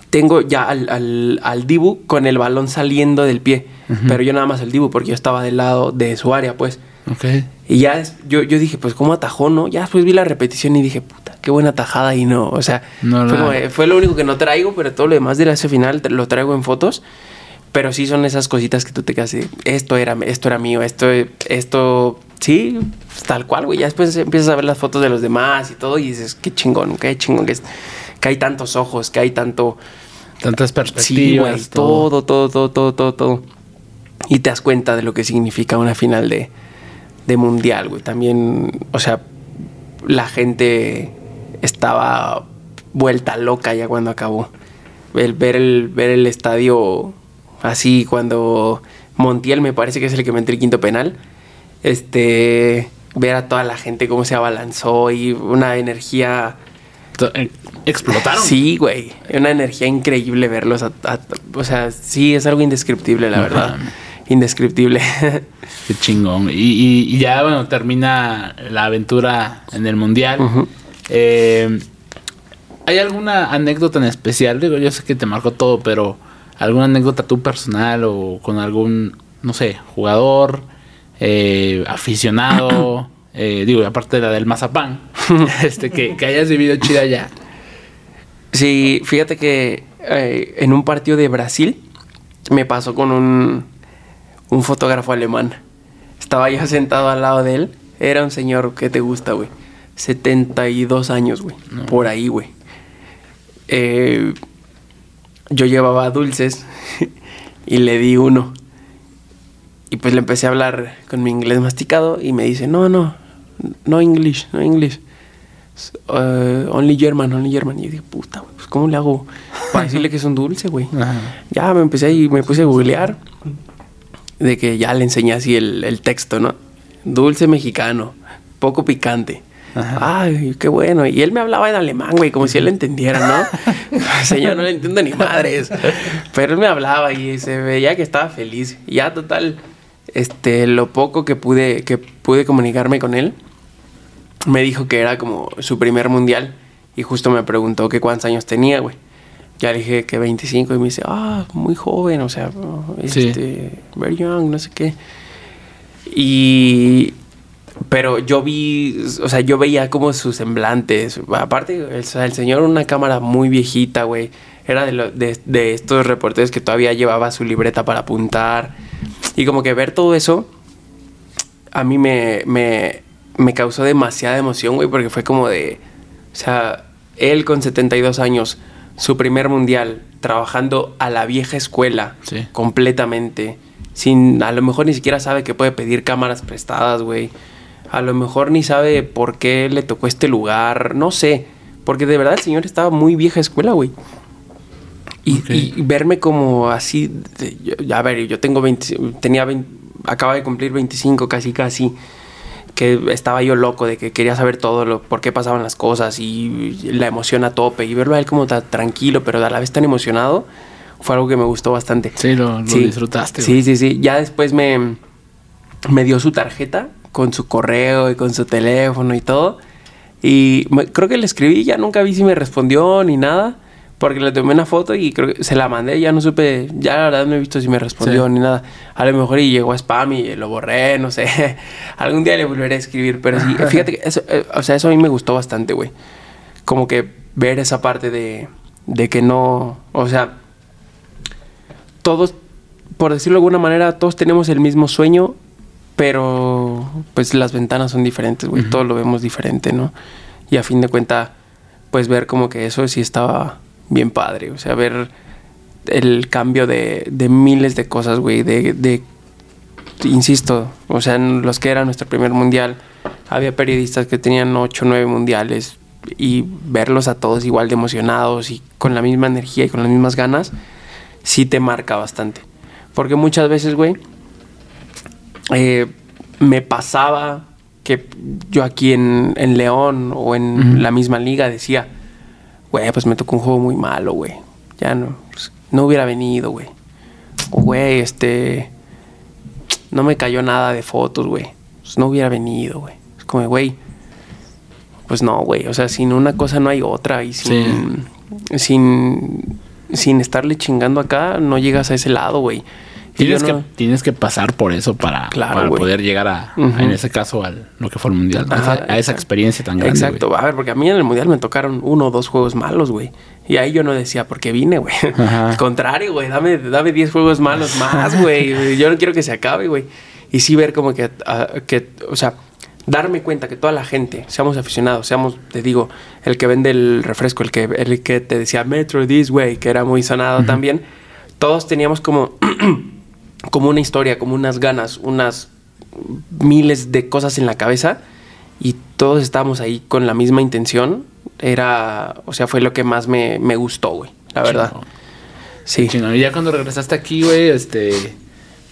tengo ya al, al, al Dibu con el balón saliendo del pie. Pero yo nada más el Dibu porque yo estaba del lado de su área, pues. Ok. Y ya es- yo, yo dije, pues, ¿cómo atajó, no? Ya después vi la repetición y dije, puta, qué buena tajada y no. O sea, No fue, como, fue lo único que no traigo, pero todo lo demás de ese final lo traigo en fotos. Pero sí son esas cositas que tú te quedas de, esto era, esto era mío, esto, esto, sí, tal cual, güey. Ya después empiezas a ver las fotos de los demás y todo y dices, qué chingón, qué chingón que, es, que hay tantos ojos, que hay tanto... Tantas Sí, perspectivas. güey, todo, todo, todo, todo, todo, todo. Y te das cuenta de lo que significa una final de, de mundial, güey. También, o sea, la gente estaba vuelta loca ya cuando acabó. El, ver, el, ver el estadio así cuando Montiel me parece que es el que metió el quinto penal. Este, ver a toda la gente cómo se abalanzó y una energía... Eh, Explotaron. Sí, güey. Una energía increíble verlos. a- a- o sea, sí, es algo indescriptible, la verdad. Indescriptible. Qué chingón. Y, y- y ya, bueno, termina la aventura en el mundial. Eh, ¿Hay alguna anécdota en especial? Digo, yo sé que te marcó todo, pero ¿alguna anécdota tú personal o con algún, no sé, jugador, eh, aficionado? eh, digo, aparte de la del mazapán, este, que, que hayas vivido chida ya. Sí, fíjate que eh, en un partido de Brasil me pasó con un, un fotógrafo alemán. Estaba yo sentado al lado de él. Era un señor que te gusta, güey. 72 años, güey. Por ahí, güey. Eh, yo llevaba dulces y le di uno. Y pues le empecé a hablar con mi inglés masticado y me dice, no, no, no English, no English. Uh, only German, only German. Y yo dije, puta, pues ¿cómo le hago para decirle que es un dulce, güey? Ya me empecé y me puse a googlear. De que ya le enseñé así el, el texto, ¿no? Dulce mexicano, poco picante. Ajá. Ay, qué bueno. Y él me hablaba en alemán, güey, como si él entendiera, ¿no? Señor, no le entiendo ni madres. Pero él me hablaba y se veía que estaba feliz. Ya, total, este, lo poco que pude, que pude comunicarme con él, me dijo que era como su primer mundial. Y justo me preguntó que cuántos años tenía, güey. Ya le dije que 25 y me dice, ah, muy joven, o sea, Sí. este, very young, no sé qué. Y... Pero yo vi, o sea, yo veía como sus semblantes. Aparte, el, señor una cámara muy viejita, güey. Era de, lo- de, de estos reporteros que todavía llevaba su libreta para apuntar. Y como que ver todo eso, a mí me, me, me causó demasiada emoción, güey, porque fue como de, o sea, él con 72 años, su primer mundial, trabajando a la vieja escuela, Sí. completamente, sin, a lo mejor ni siquiera sabe que puede pedir cámaras prestadas, güey. A lo mejor ni sabe por qué le tocó este lugar, no sé, porque de verdad el señor estaba muy vieja escuela, güey. Y, verme como así, de- yo- a ver, yo tengo 20, tenía 20, acaba de cumplir 25 casi casi, que estaba yo loco de que quería saber todo lo, por qué pasaban las cosas y la emoción a tope y verlo a él como tan tranquilo, pero a la vez tan emocionado, fue algo que me gustó bastante. Sí, lo, lo disfrutaste. Sí, sí, sí. Ya después me, me dio su tarjeta con su correo y con su teléfono y todo. Y me- creo que le escribí, ya nunca vi si me respondió ni nada. Porque le tomé una foto y creo que se la mandé, ya no supe, ya la verdad no he visto si me respondió Sí. ni nada. A lo mejor y llegó a spam y lo borré, no sé. Algún día le volveré a escribir, pero sí, fíjate que eso, eh, o sea, eso a mí me gustó bastante, güey. Como que ver esa parte de, de que no, o sea, todos, por decirlo de alguna manera, todos tenemos el mismo sueño pero pues las ventanas son diferentes, güey. Todo lo vemos diferente, ¿no? Y a fin de cuentas, pues ver como que eso sí estaba bien padre. O sea, ver el cambio de, de miles de cosas, güey. De, de, insisto, o sea, en los que era nuestro primer mundial, había periodistas que tenían 8 o 9 mundiales y verlos a todos igual de emocionados y con la misma energía y con las mismas ganas, sí te marca bastante. Porque muchas veces, güey, eh, me pasaba que yo aquí en, en León o en la misma liga decía, güey, pues me tocó un juego muy malo, güey. Ya no, pues, no hubiera venido, güey. O, güey, este, no me cayó nada de fotos, güey. Pues no hubiera venido, güey. Es como, güey, pues no, güey. O sea, sin una cosa no hay otra y sin, sin, sin estarle chingando acá, no llegas a ese lado, güey. Tienes, que, tienes que pasar por eso para, poder llegar a, en ese caso, a lo que fue el mundial. a, esa experiencia tan grande. Exacto. A ver, porque a mí en el mundial me tocaron uno o dos juegos malos, güey. Y ahí yo no decía, ¿por qué vine, güey? Al contrario, güey, dame, dame 10 juegos malos más, güey. yo no quiero que se acabe, güey. Y sí ver como que, que, o sea, darme cuenta que toda la gente, seamos aficionados, seamos, te digo, el que vende el refresco, el que, el que te decía Metro This Way, que era muy sonado también, todos teníamos como como una historia, como unas ganas, unas miles de cosas en la cabeza y todos estábamos ahí con la misma intención. Era, o sea, fue lo que más me, gustó, güey, la verdad. Sí. Y ya cuando regresaste aquí, güey, este,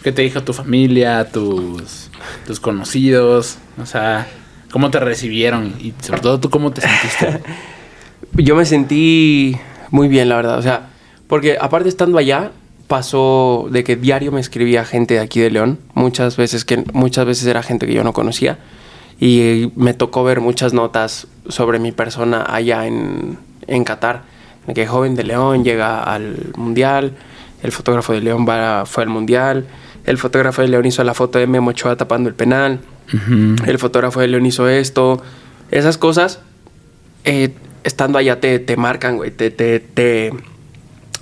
¿qué te dijo tu familia, tus, tus conocidos? O sea, ¿cómo te recibieron? Y sobre todo, ¿tú cómo te sentiste? Yo me sentí muy bien, la verdad. O sea, porque aparte estando allá, pasó de que diario me escribía gente de aquí de León, muchas veces que muchas veces era gente que yo no conocía y me tocó ver muchas notas sobre mi persona allá en, en Qatar, de que joven de León llega al mundial, el fotógrafo de León va, fue al mundial, el fotógrafo de León hizo la foto de Memo Ochoa tapando el penal, el fotógrafo de León hizo esto, esas cosas eh, estando allá te, te marcan, güey, te, te, te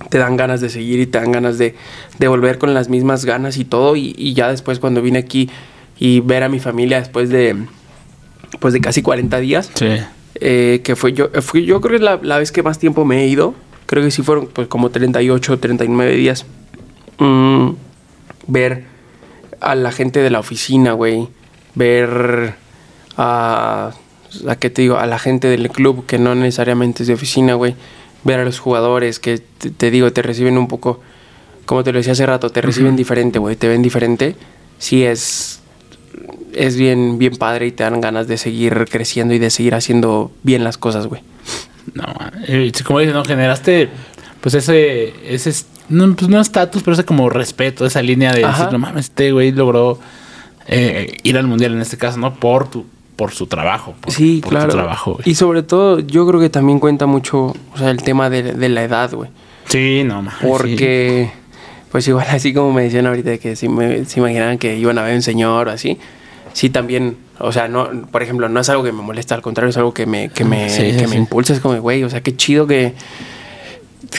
te dan ganas de seguir y te dan ganas de, volver con las mismas ganas y todo. Y, ya después cuando vine aquí y ver a mi familia después de, pues de casi 40 días, eh, que fue yo, fui, yo creo que la, la vez que más tiempo me he ido, creo que sí fueron pues como 38, 39 días. Mm, ver a la gente de la oficina, güey. Ver a, a, ¿qué te digo? A la gente del club que no necesariamente es de oficina, güey ver a los jugadores que te, digo, te reciben un poco, como te lo decía hace rato, te reciben diferente, güey, te ven diferente, sí es, es bien, bien padre y te dan ganas de seguir creciendo y de seguir haciendo bien las cosas, güey. No, eh, como dices, no generaste pues ese, ese no, pues no estatus, pero ese como respeto, esa línea de decir, no mames, este güey logró eh, ir al mundial en este caso, ¿no? Por tu, por su trabajo. sí, claro. trabajo, y sobre todo, yo creo que también cuenta mucho, o sea, el tema de, la edad, güey. Sí, no, más. Porque, pues igual así como me decían ahorita que si me, se imaginaban que iban a ver un señor o así, sí también, o sea, no, por ejemplo, no es algo que me molesta, al contrario, es algo que me, que me, que me impulsa, es como, güey, o sea, qué chido que,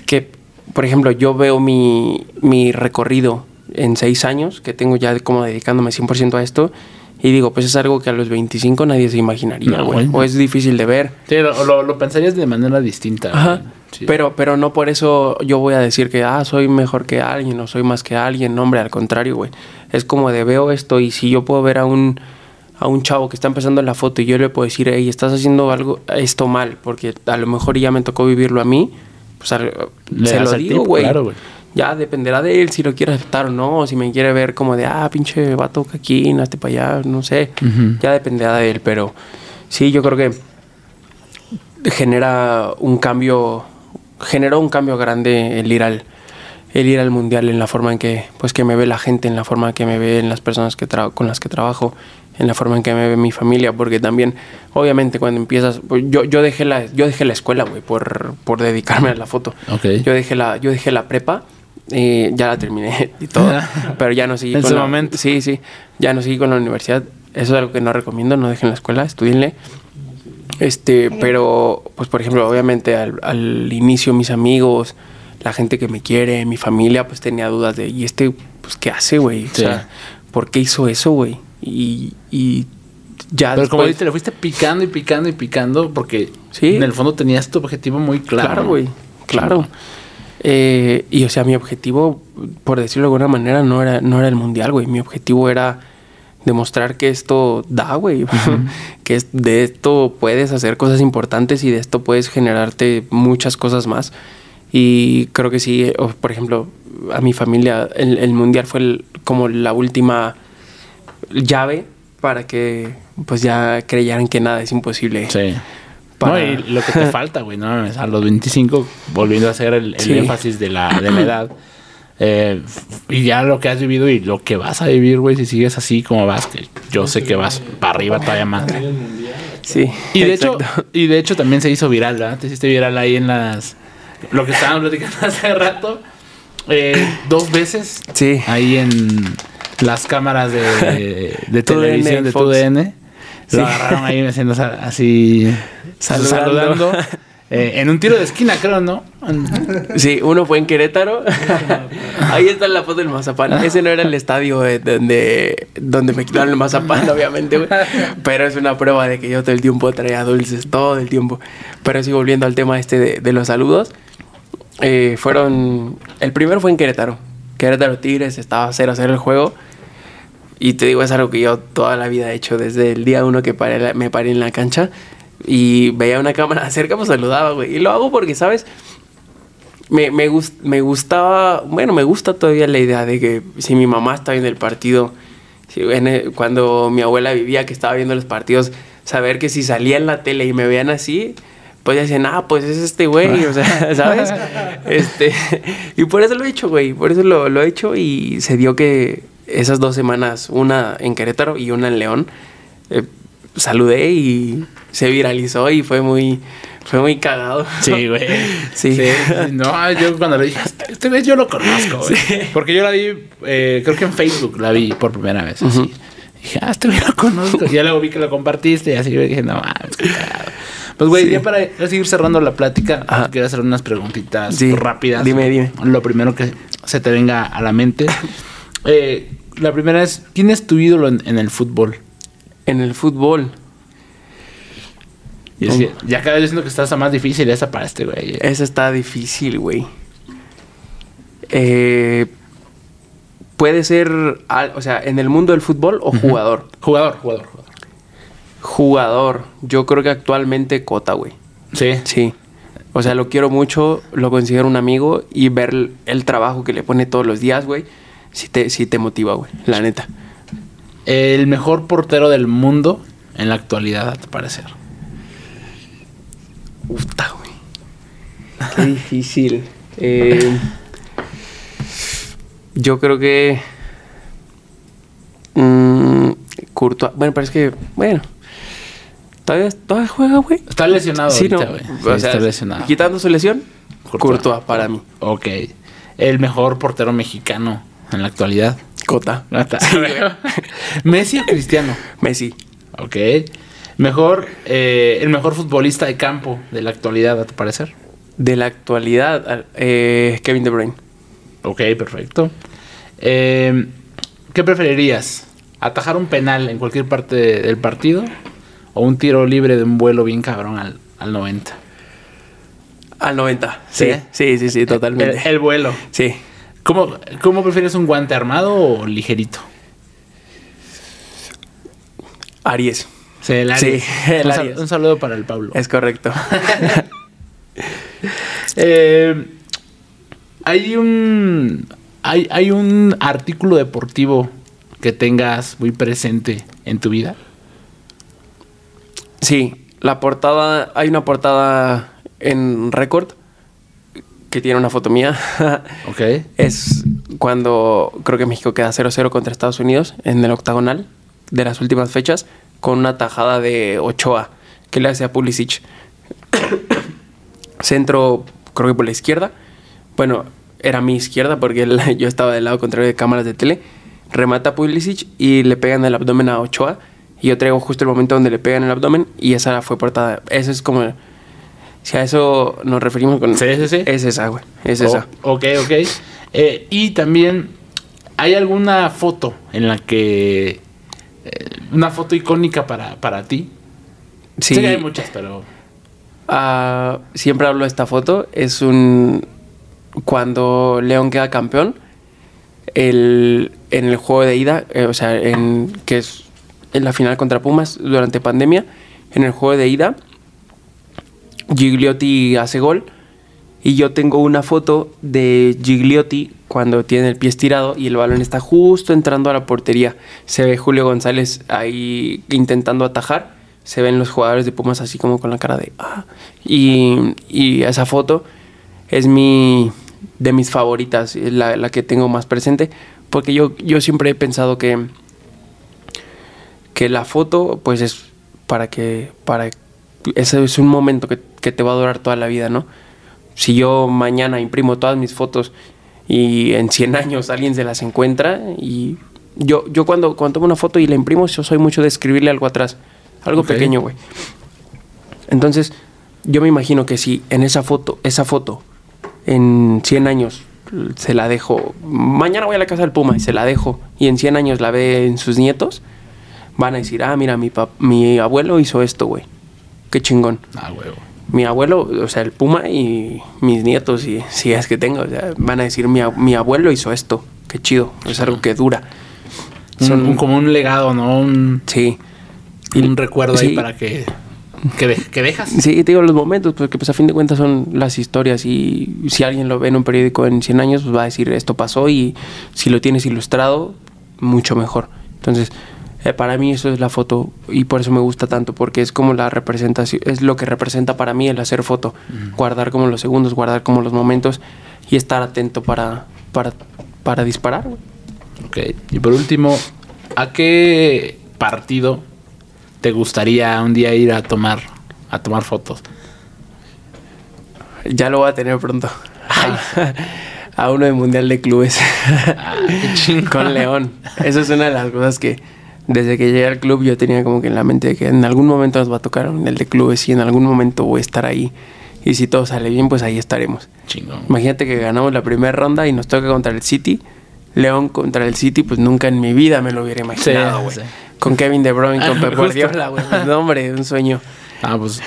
que, por ejemplo, yo veo mi, mi recorrido en seis años, que tengo ya como dedicándome 100% a esto, y digo, pues es algo que a los 25 nadie se imaginaría, güey. o es difícil de ver. Sí, lo, lo, pensarías de manera distinta. Ajá. Pero, pero no por eso yo voy a decir que, ah, soy mejor que alguien o soy más que alguien. No, hombre, al contrario, güey. Es como de veo esto y si yo puedo ver a un, a un chavo que está empezando en la foto y yo le puedo decir, hey, estás haciendo algo, esto mal, porque a lo mejor ya me tocó vivirlo a mí, pues se lo digo, güey. Claro, güey ya dependerá de él si lo quiere aceptar o no, o si me quiere ver como de, ah, pinche vato aquí, hazte para allá, no sé, ya dependerá de él, pero sí, yo creo que genera un cambio, generó un cambio grande el ir al, el ir al mundial en la forma en que, pues que me ve la gente, en la forma en que me ve en las personas que con las que trabajo, en la forma en que me ve mi familia, porque también, obviamente, cuando empiezas, pues, yo, yo dejé la, yo dejé la escuela, güey, por, por dedicarme a la foto. Yo dejé la, yo dejé la prepa eh, ya la terminé y todo, pero ya no seguí en con momento. Sí, sí, ya no seguí con la universidad. Eso es algo que no recomiendo, no dejen la escuela, estudienle. Este, pero, pues por ejemplo, obviamente al, inicio mis amigos, la gente que me quiere, mi familia, pues tenía dudas de, ¿y este, pues qué hace, güey? O sea, ¿por qué hizo eso, güey? y, y ya Pero como después- dices, le fuiste picando y picando y picando porque Sí. en el fondo tenías tu objetivo muy claro. Claro, güey. Claro. Eh, y o sea, mi objetivo, por decirlo de alguna manera, no era, no era el mundial, güey. Mi objetivo era demostrar que esto da, güey. que de esto puedes hacer cosas importantes y de esto puedes generarte muchas cosas más. Y creo que sí, o, por ejemplo, a mi familia, el, el mundial fue el- como la última llave para que pues ya creyeran que nada es imposible. Sí. Para- No, y lo que te falta, güey, no a los 25, volviendo a hacer el, el Sí. énfasis de la, de la edad. eh, y ya lo que has vivido y lo que vas a vivir, güey, si sigues así como vas, que yo sé que vas para arriba todavía más. Sí. Y de hecho, y de hecho también se hizo viral, ¿verdad? Te hiciste viral ahí en las lo que estábamos platicando hace rato. eh, dos veces Sí. ahí en las cámaras de, de televisión de Fox. TUDN. Sí. Lo agarraron ahí haciendo así Saludando. saludando. eh, en un tiro de esquina, creo, ¿no? Sí, uno fue en Querétaro. Ahí está la foto del mazapán. Ese no era el estadio eh, donde, donde me quitaron el mazapán, obviamente, güey. Pero es una prueba de que yo todo el tiempo traía dulces, todo el tiempo. Pero sí, volviendo al tema este de, de los saludos. eh, fueron... El primero fue en Querétaro. Querétaro Tigres, estaba 0-0 el juego. Y te digo, es algo que yo toda la vida he hecho desde el día uno que paré me paré en la cancha. Y veía una cámara cerca, pues saludaba, güey. Y lo hago porque, ¿sabes? me, me, gus- me gustaba, bueno, me gusta todavía la idea de que si mi mamá está viendo el partido, si en el- cuando mi abuela vivía que estaba viendo los partidos, saber que si salía en la tele y me veían así, pues decían, ah, pues es este güey, o sea, ¿sabes? Este, y por eso lo he hecho, güey, por eso lo, lo he hecho y se dio que esas dos semanas, una en Querétaro y una en León, eh, saludé y se viralizó y fue muy, fue muy cagado. Sí, güey. Sí. No, yo cuando le dije, este, güey yo lo conozco, güey. Porque yo la vi, eh, creo que en Facebook la vi por primera vez. Así. Dije, ah, este güey lo conozco. Y ya luego vi que lo compartiste y así yo dije, no mames, qué cagado. Pues, güey, Sí. ya para seguir cerrando la plática, quiero hacer unas preguntitas Sí, rápidas. dime, dime. Lo primero que se te venga a la mente. Eh, la primera es, ¿quién es tu ídolo en, en el fútbol? En el fútbol. Y es que ya cada vez siento que está más difícil esa para este güey. Esa está difícil, güey. Eh, puede ser, o sea, en el mundo del fútbol o jugador. Jugador, jugador, jugador. Jugador, yo creo que actualmente Cota, güey. Sí. Sí. O sea, lo quiero mucho, lo considero un amigo y ver el, el trabajo que le pone todos los días, güey, sí te, sí te motiva, güey, la neta. El mejor portero del mundo en la actualidad, a tu parecer. Puta, güey. Qué difícil. Eh, yo creo que. mm, Courtois. Bueno, pero es que. Bueno. ¿Todavía, todavía juega, güey? Está lesionado Sí, no. ahorita, güey. Sí, o sea, está lesionado. quitando su lesión, Courtois. Courtois, para mí. Ok. El mejor portero mexicano en la actualidad. Cota. Sí. Messi o Cristiano. Messi. Ok. Mejor, eh, el mejor futbolista de campo de la actualidad, a tu parecer. De la actualidad, eh, Kevin De Bruyne. Ok, perfecto. Eh, ¿Qué preferirías? ¿Atajar un penal en cualquier parte de- del partido? ¿O un tiro libre de un vuelo bien cabrón al, al 90? Al 90. Sí, ¿Sí? sí, sí, sí, totalmente. El, el vuelo. Sí. ¿Cómo, ¿Cómo prefieres un guante armado o ligerito? Aries. Sí, el Aries. Sí, el un, sal- Aries. un saludo para el Pablo. Es correcto. Eh, hay un hay, hay un artículo deportivo que tengas muy presente en tu vida. Sí, la portada, hay una portada en récord que tiene una foto mía. Ok. es cuando creo que México queda 0-0 contra Estados Unidos en el octagonal de las últimas fechas con una tajada de Ochoa que le hace a Pulisic. Centro, creo que por la izquierda. Bueno, era mi izquierda porque el- yo estaba del lado contrario de cámaras de tele. Remata a Pulisic y le pegan el abdomen a Ochoa. Y yo traigo justo el momento donde le pegan el abdomen y esa fue portada. Eso es como... Si a eso nos referimos con... Sí, sí, sí. Es esa, güey. Es esa. Ok, ok. Eh, y también, ¿hay alguna foto en la que eh, una foto icónica para, para ti. Sí, que hay muchas, pero. ah, siempre hablo de esta foto. Es un. Cuando León queda campeón, el, en el juego de ida, eh, o sea, en, que es en la final contra Pumas durante pandemia, en el juego de ida, Gigliotti hace gol. Y yo tengo una foto de Gigliotti cuando tiene el pie estirado y el balón está justo entrando a la portería. Se ve Julio González ahí intentando atajar. Se ven los jugadores de Pumas así como con la cara de... "Ah". Y, y esa foto es mi de mis favoritas, la, la que tengo más presente. Porque yo, yo siempre he pensado que, que la foto pues es para que... Para, ese es un momento que, que te va a durar toda la vida, ¿no? si yo mañana imprimo todas mis fotos y en 100 años alguien se las encuentra y yo, yo cuando, cuando tomo una foto y la imprimo, yo soy mucho de escribirle algo atrás, algo pequeño, güey. Entonces, yo me imagino que si en esa foto, esa foto, en 100 años se la dejo, mañana voy a la casa del Puma y se la dejo y en 100 años la ve en sus nietos, van a decir, ah, mira, mi, pap- mi abuelo hizo esto, güey. Qué chingón Ah, huevo. Mi abuelo, o sea, el Puma y mis nietos, y si es que tengo, o sea, van a decir, mi, ab- mi abuelo hizo esto, qué chido, es algo que dura. Son- un- como un legado, ¿no? Un, Sí. un recuerdo ahí para que. Que, de- que dejas. Sí, te digo los momentos, porque pues a fin de cuentas son las historias y si alguien lo ve en un periódico en 100 años, pues va a decir esto pasó y si lo tienes ilustrado, mucho mejor. Entonces, eh, para mí eso es la foto y por eso me gusta tanto, porque es como la representación, es lo que representa para mí el hacer foto, guardar como los segundos, guardar como los momentos y estar atento para, para, para disparar. Ok. Y por último, ¿a qué partido te gustaría un día ir a tomar a tomar fotos? Ya lo voy a tener pronto. a uno de Mundial de Clubes. Ah. Con León. Eso es una de las cosas que desde que llegué al club yo tenía como que en la mente de que en algún momento nos va a tocar el de clubes y en algún momento voy a estar ahí. Y si todo sale bien, pues ahí estaremos. Chingón. Imagínate que ganamos la primera ronda y nos toca contra el City. León contra el City, pues nunca en mi vida me lo hubiera imaginado, güey. sí. Con Kevin De Bruyne, Ah, con Pep justo. Guardiola, güey. No, hombre, un sueño. Ah, pues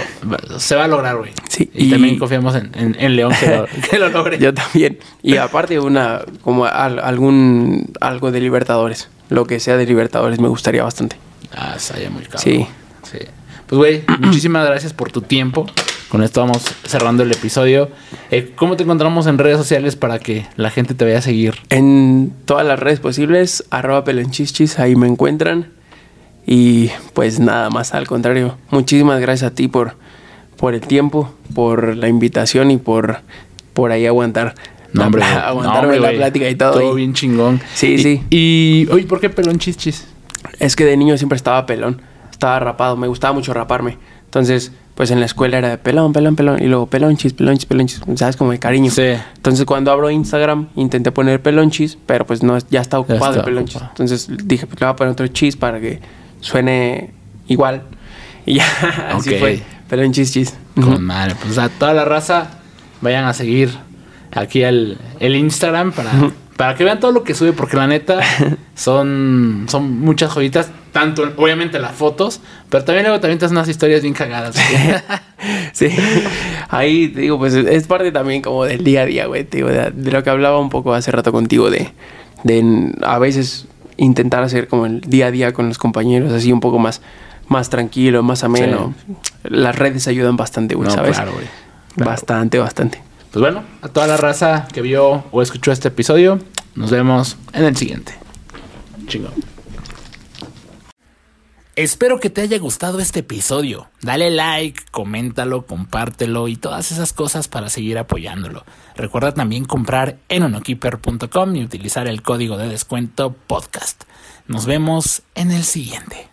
se va a lograr, güey. Sí, Y, y- también confiamos en, en- en León que lo, que lo logre. Yo también. Y aparte una como al- algún algo de Libertadores, lo que sea de Libertadores me gustaría bastante. Ah, estaría muy cabrón. Sí. Sí. Pues, güey, muchísimas gracias por tu tiempo. Con esto vamos cerrando el episodio. Eh, ¿Cómo te encontramos en redes sociales para que la gente te vaya a seguir? En todas las redes posibles, arroba pelonchichis, ahí me encuentran. Y pues nada más, al contrario, muchísimas gracias a ti por, por el tiempo, por la invitación y por, por ahí aguantar. Hombre, no, aguantarme hombre, la plática y todo. Todo y- bien chingón. Sí, Y- sí. Y, oye, ¿por qué pelón chichis? Es que de niño siempre estaba pelón, estaba rapado, me gustaba mucho raparme. Entonces, pues en la escuela era de pelón, pelón, pelón, y luego pelonchis, pelonchis, pelonchis, ¿sabes? Como de cariño. Sí. Entonces, cuando abro Instagram, intenté poner pelonchis, pero pues no, ya está ocupado está el pelonchis. ocupado. Entonces dije, pues le voy a poner otro chis para que suene igual. Y ya, así fue, pelonchis, chis. Con madre. Pues a toda la raza, vayan a seguir aquí el, el Instagram para, para que vean todo lo que sube, porque la neta son, son muchas joyitas. Tanto, obviamente, las fotos, pero también luego también te hacen unas historias bien cagadas. Sí, ahí te digo, pues es parte también como del día a día, güey, digo, de, de lo que hablaba un poco hace rato contigo, de, de a veces intentar hacer como el día a día con los compañeros, así un poco más, más tranquilo, más ameno. Las redes ayudan bastante, güey, No, ¿sabes? claro, güey. Claro. Bastante, bastante. Pues bueno, a toda la raza que vio o escuchó este episodio, nos vemos en el siguiente. Chingón. Espero que te haya gustado este episodio. Dale like, coméntalo, compártelo y todas esas cosas para seguir apoyándolo. Recuerda también comprar en onokeeper.com y utilizar el código de descuento podcast. Nos vemos en el siguiente.